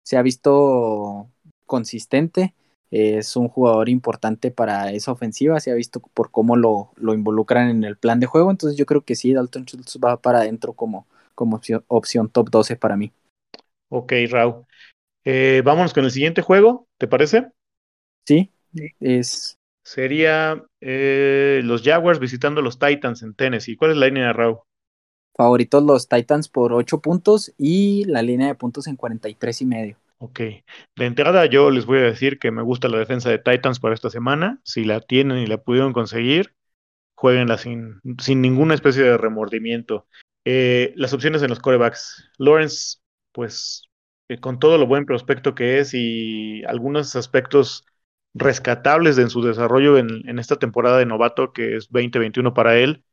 S2: se ha visto consistente. Es un jugador importante para esa ofensiva, se ha visto por cómo lo, lo involucran en el plan de juego. Entonces yo creo que sí, Dalton Schultz va para adentro como, como opción, top 12 para mí.
S1: Ok, Raúl. Eh, vámonos con el siguiente juego, ¿te parece?
S2: Sí, es
S1: sería eh, los Jaguars visitando los Titans en Tennessee. ¿Cuál es la línea de Raúl?
S2: Favoritos los Titans por 8 puntos y la línea de puntos en 43 y medio.
S1: Ok. De entrada yo les voy a decir que me gusta la defensa de Titans para esta semana. Si la tienen y la pudieron conseguir, jueguenla sin, sin ninguna especie de remordimiento. Eh, las opciones en los corebacks. Lawrence, pues eh, con todo lo buen prospecto que es y algunos aspectos rescatables en su desarrollo en, esta temporada de novato que es 2021 para él.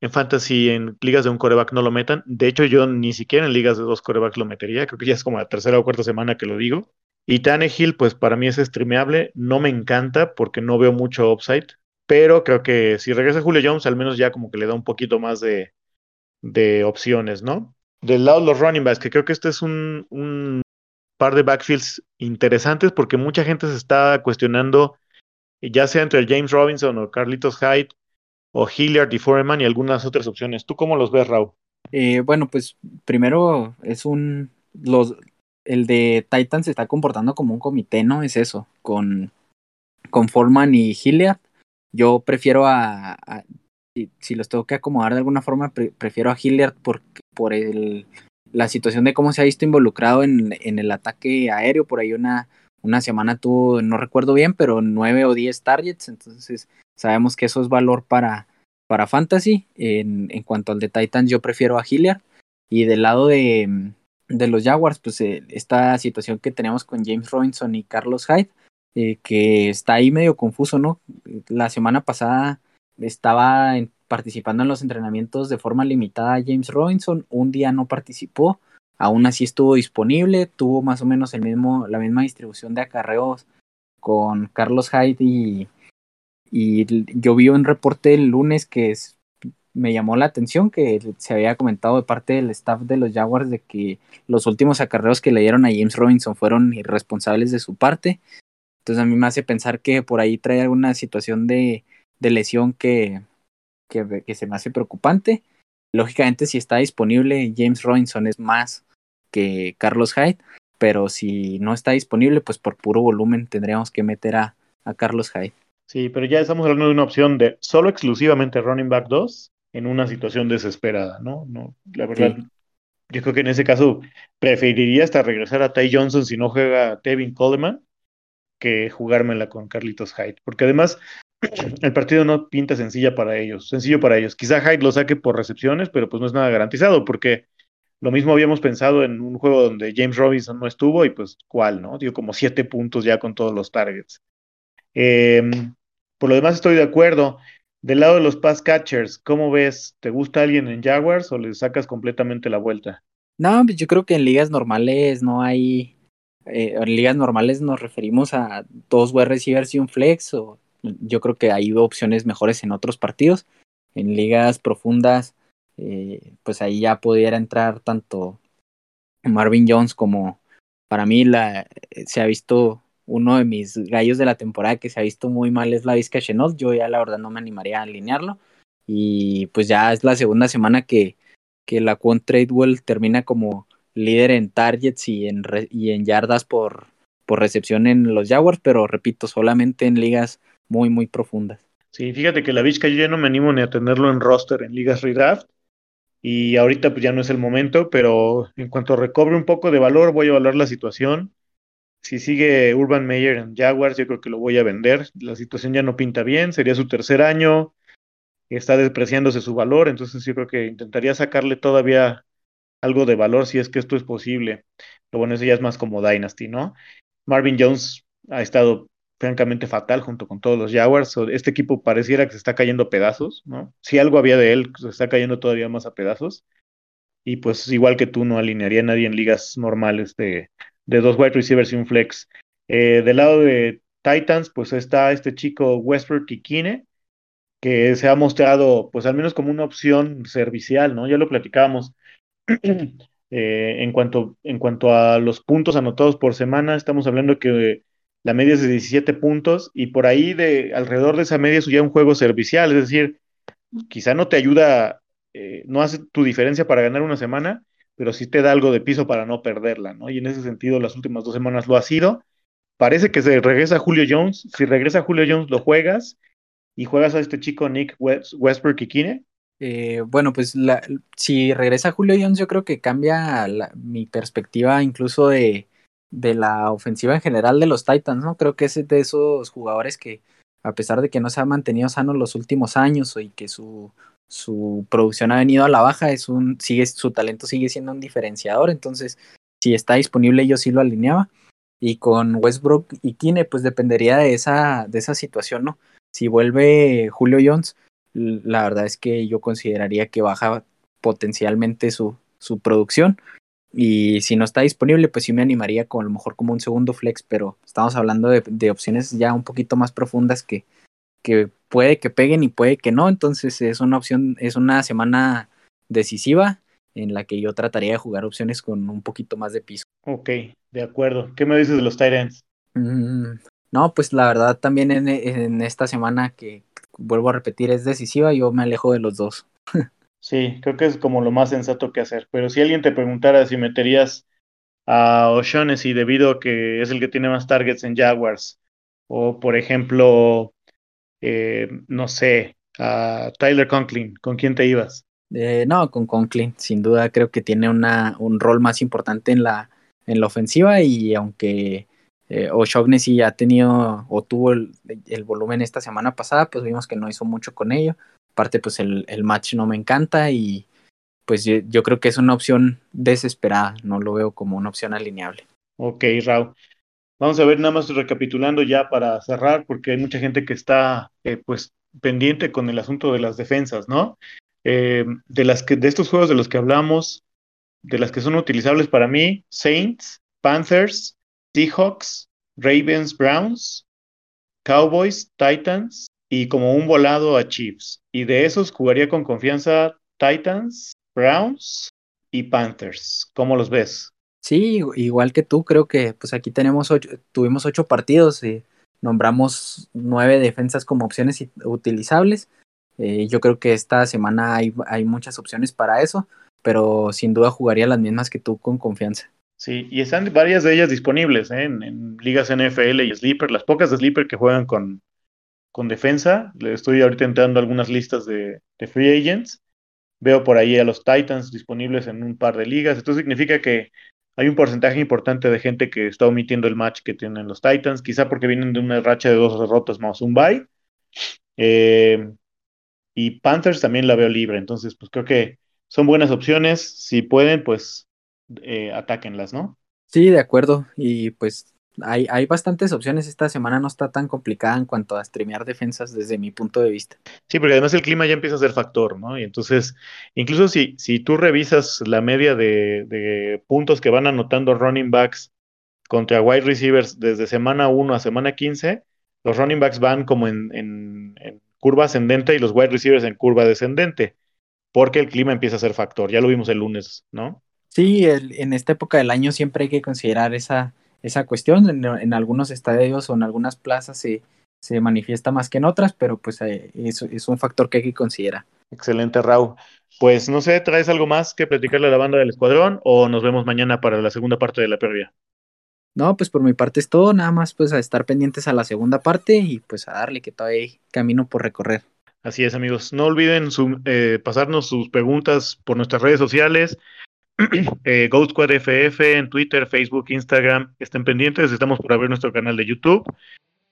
S1: En fantasy, en ligas de un coreback no lo metan. De hecho, yo ni siquiera en ligas de dos corebacks lo metería. Creo que ya es como la tercera o cuarta semana que lo digo. Y Tannehill, pues para mí es streameable. No me encanta porque no veo mucho upside. Pero creo que si regresa Julio Jones, al menos ya como que le da un poquito más de, opciones, ¿no? Del lado de los running backs, que creo que este es un par de backfields interesantes porque mucha gente se está cuestionando, ya sea entre James Robinson o Carlitos Hyde o Hilliard y Foreman y algunas otras opciones. ¿Tú cómo los ves, Raúl?
S2: Eh, bueno, pues primero es un. Los, el de Titan se está comportando como un comité, ¿no? Es eso, con, con Foreman y Hilliard. Yo prefiero a. si, los tengo que acomodar de alguna forma, prefiero a Hilliard por, por el la situación de cómo se ha visto involucrado en, en el ataque aéreo, por ahí una, una semana tuvo, no recuerdo bien, pero nueve o diez targets, entonces sabemos que eso es valor para, para Fantasy. En, en cuanto al de Titans, yo prefiero a Hilliard. Y del lado de, de los Jaguars, pues eh, esta situación que tenemos con James Robinson y Carlos Hyde, eh, que está ahí medio confuso, ¿no? La semana pasada estaba participando en los entrenamientos de forma limitada James Robinson, un día no participó, aún así estuvo disponible, tuvo más o menos el mismo, la misma distribución de acarreos con Carlos Hyde y, y yo vi un reporte el lunes que me llamó la atención que se había comentado de parte del staff de los Jaguars de que los últimos acarreos que le dieron a James Robinson fueron irresponsables de su parte. Entonces a mí me hace pensar que por ahí trae alguna situación de, de lesión que, que, que, se me hace preocupante. Lógicamente si está disponible James Robinson es más que Carlos Hyde, pero si no está disponible pues por puro volumen tendríamos que meter a, a Carlos Hyde.
S1: Sí, pero ya estamos hablando de una opción de solo exclusivamente running back 2 en una situación desesperada, ¿no? no la verdad, sí. yo creo que en ese caso preferiría hasta regresar a Ty Johnson si no juega Tevin Coleman que jugármela con Carlitos Hyde, porque además el partido no pinta sencilla para ellos, sencillo para ellos. Quizá Hyde lo saque por recepciones, pero pues no es nada garantizado, porque lo mismo habíamos pensado en un juego donde James Robinson no estuvo y pues cuál, ¿no? Dio como siete puntos ya con todos los targets. Eh, por lo demás estoy de acuerdo. Del lado de los pass catchers, ¿cómo ves? ¿Te gusta alguien en Jaguars o le sacas completamente la vuelta?
S2: No, pues yo creo que en ligas normales no hay. Eh, en ligas normales nos referimos a dos wide receivers y un flex. O yo creo que hay opciones mejores en otros partidos. En ligas profundas, eh, pues ahí ya pudiera entrar tanto Marvin Jones como para mí la, se ha visto uno de mis gallos de la temporada que se ha visto muy mal es la Vizca Chenot. Yo ya la verdad no me animaría a alinearlo. Y pues ya es la segunda semana que, que la Quant Tradewell termina como líder en targets y en, y en yardas por, por recepción en los Jaguars, pero repito, solamente en ligas muy, muy profundas.
S1: Sí, fíjate que la Vizca yo ya no me animo ni a tenerlo en roster en ligas redraft. Y ahorita pues ya no es el momento, pero en cuanto recobre un poco de valor, voy a evaluar la situación si sigue Urban Meyer en Jaguars, yo creo que lo voy a vender. La situación ya no pinta bien, sería su tercer año, está despreciándose su valor, entonces yo creo que intentaría sacarle todavía algo de valor si es que esto es posible. Lo bueno, eso ya es más como Dynasty, ¿no? Marvin Jones ha estado francamente fatal junto con todos los Jaguars. Este equipo pareciera que se está cayendo a pedazos, ¿no? Si algo había de él, se está cayendo todavía más a pedazos. Y pues igual que tú, no alinearía a nadie en ligas normales de, de dos wide receivers y un flex. Eh, del lado de Titans, pues está este chico Westbrook Kikine, que se ha mostrado, pues al menos como una opción servicial, ¿no? Ya lo platicábamos. eh, en, cuanto, en cuanto a los puntos anotados por semana, estamos hablando que la media es de 17 puntos y por ahí de alrededor de esa media es ya un juego servicial, es decir, quizá no te ayuda, eh, no hace tu diferencia para ganar una semana, pero sí te da algo de piso para no perderla, ¿no? Y en ese sentido, las últimas dos semanas lo ha sido. Parece que se regresa Julio Jones. Si regresa Julio Jones, lo juegas y juegas a este chico Nick West, Westbrook Kikine.
S2: Eh, bueno, pues la, si regresa Julio Jones, yo creo que cambia la, mi perspectiva incluso de, de la ofensiva en general de los Titans, ¿no? Creo que es de esos jugadores que, a pesar de que no se ha mantenido sano los últimos años y que su su producción ha venido a la baja, es un, sigue, su talento sigue siendo un diferenciador, entonces si está disponible yo sí lo alineaba. Y con Westbrook y Kine, pues dependería de esa, de esa situación, ¿no? Si vuelve Julio Jones, la verdad es que yo consideraría que baja potencialmente su, su producción. Y si no está disponible, pues sí me animaría con a lo mejor como un segundo flex, pero estamos hablando de, de opciones ya un poquito más profundas que, que puede que peguen y puede que no, entonces es una opción, es una semana decisiva en la que yo trataría de jugar opciones con un poquito más de piso.
S1: Ok, de acuerdo. ¿Qué me dices de los Titans?
S2: Mm, no, pues la verdad también en, en, esta semana que vuelvo a repetir es decisiva, yo me alejo de los dos.
S1: sí, creo que es como lo más sensato que hacer, pero si alguien te preguntara si meterías a O'Shaughnessy debido a que es el que tiene más targets en Jaguars, o por ejemplo eh, no sé, a Tyler Conklin, ¿con quién te ibas?
S2: Eh, no, con Conklin, sin duda creo que tiene una, un rol más importante en la, en la ofensiva y aunque eh, O'Shaughnessy ha tenido o tuvo el, volumen esta semana pasada, pues vimos que no hizo mucho con ello. Aparte, pues el, el match no me encanta y pues yo, creo que es una opción desesperada, no lo veo como una opción alineable.
S1: Ok, Raúl. Vamos a ver nada más recapitulando ya para cerrar, porque hay mucha gente que está eh, pues pendiente con el asunto de las defensas, ¿no? Eh, de las que de estos juegos de los que hablamos, de las que son utilizables para mí, Saints, Panthers, Seahawks, Ravens, Browns, Cowboys, Titans y como un volado a Chiefs. Y de esos jugaría con confianza Titans, Browns y Panthers. ¿Cómo los ves?
S2: Sí, igual que tú, creo que pues aquí tenemos ocho, tuvimos ocho partidos y nombramos nueve defensas como opciones utilizables. Eh, yo creo que esta semana hay, hay muchas opciones para eso, pero sin duda jugaría las mismas que tú con confianza.
S1: Sí, y están varias de ellas disponibles ¿eh? en, ligas NFL y Sleeper, las pocas de Sleeper que juegan con, con defensa. Le estoy ahorita entrando algunas listas de, free agents Veo por ahí a los Titans disponibles en un par de ligas. Esto significa que hay un porcentaje importante de gente que está omitiendo el match que tienen los Titans, quizá porque vienen de una racha de dos derrotas más un bye. Eh, y Panthers también la veo libre, entonces pues creo que son buenas opciones. Si pueden, pues eh, atáquenlas, ¿no?
S2: Sí, de acuerdo. Y pues hay, hay bastantes opciones. Esta semana no está tan complicada en cuanto a streamear defensas desde mi punto de vista.
S1: Sí, porque además el clima ya empieza a ser factor, ¿no? Y entonces, incluso si, si tú revisas la media de, puntos que van anotando running backs contra wide receivers desde semana 1 a semana 15, los running backs van como en, en, curva ascendente y los wide receivers en curva descendente, porque el clima empieza a ser factor. Ya lo vimos el lunes, ¿no?
S2: Sí, en esta época del año siempre hay que considerar esa esa cuestión. En, algunos estadios o en algunas plazas se, se manifiesta más que en otras, pero pues eh, es, un factor que hay que considerar.
S1: Excelente, Raúl. Pues no sé, ¿traes algo más que platicarle a la banda del escuadrón o nos vemos mañana para la segunda parte de la previa?
S2: No, pues por mi parte es todo, nada más pues a estar pendientes a la segunda parte y pues a darle que todavía hay camino por recorrer.
S1: Así es, amigos. No olviden eh, pasarnos sus preguntas por nuestras redes sociales. eh, Squad FF en Twitter, Facebook, Instagram. Estén pendientes, estamos por abrir nuestro canal de YouTube.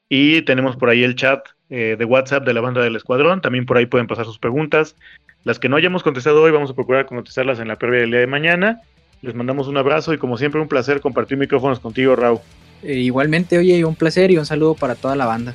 S1: Y tenemos por ahí el chat eh, de WhatsApp de la banda del escuadrón. También por ahí pueden pasar sus preguntas. Las que no hayamos contestado hoy, vamos a procurar contestarlas en la previa del día de mañana. Les mandamos un abrazo y como siempre un placer compartir micrófonos contigo, Raúl.
S2: Eh, igualmente, oye, un placer y un saludo para toda la banda.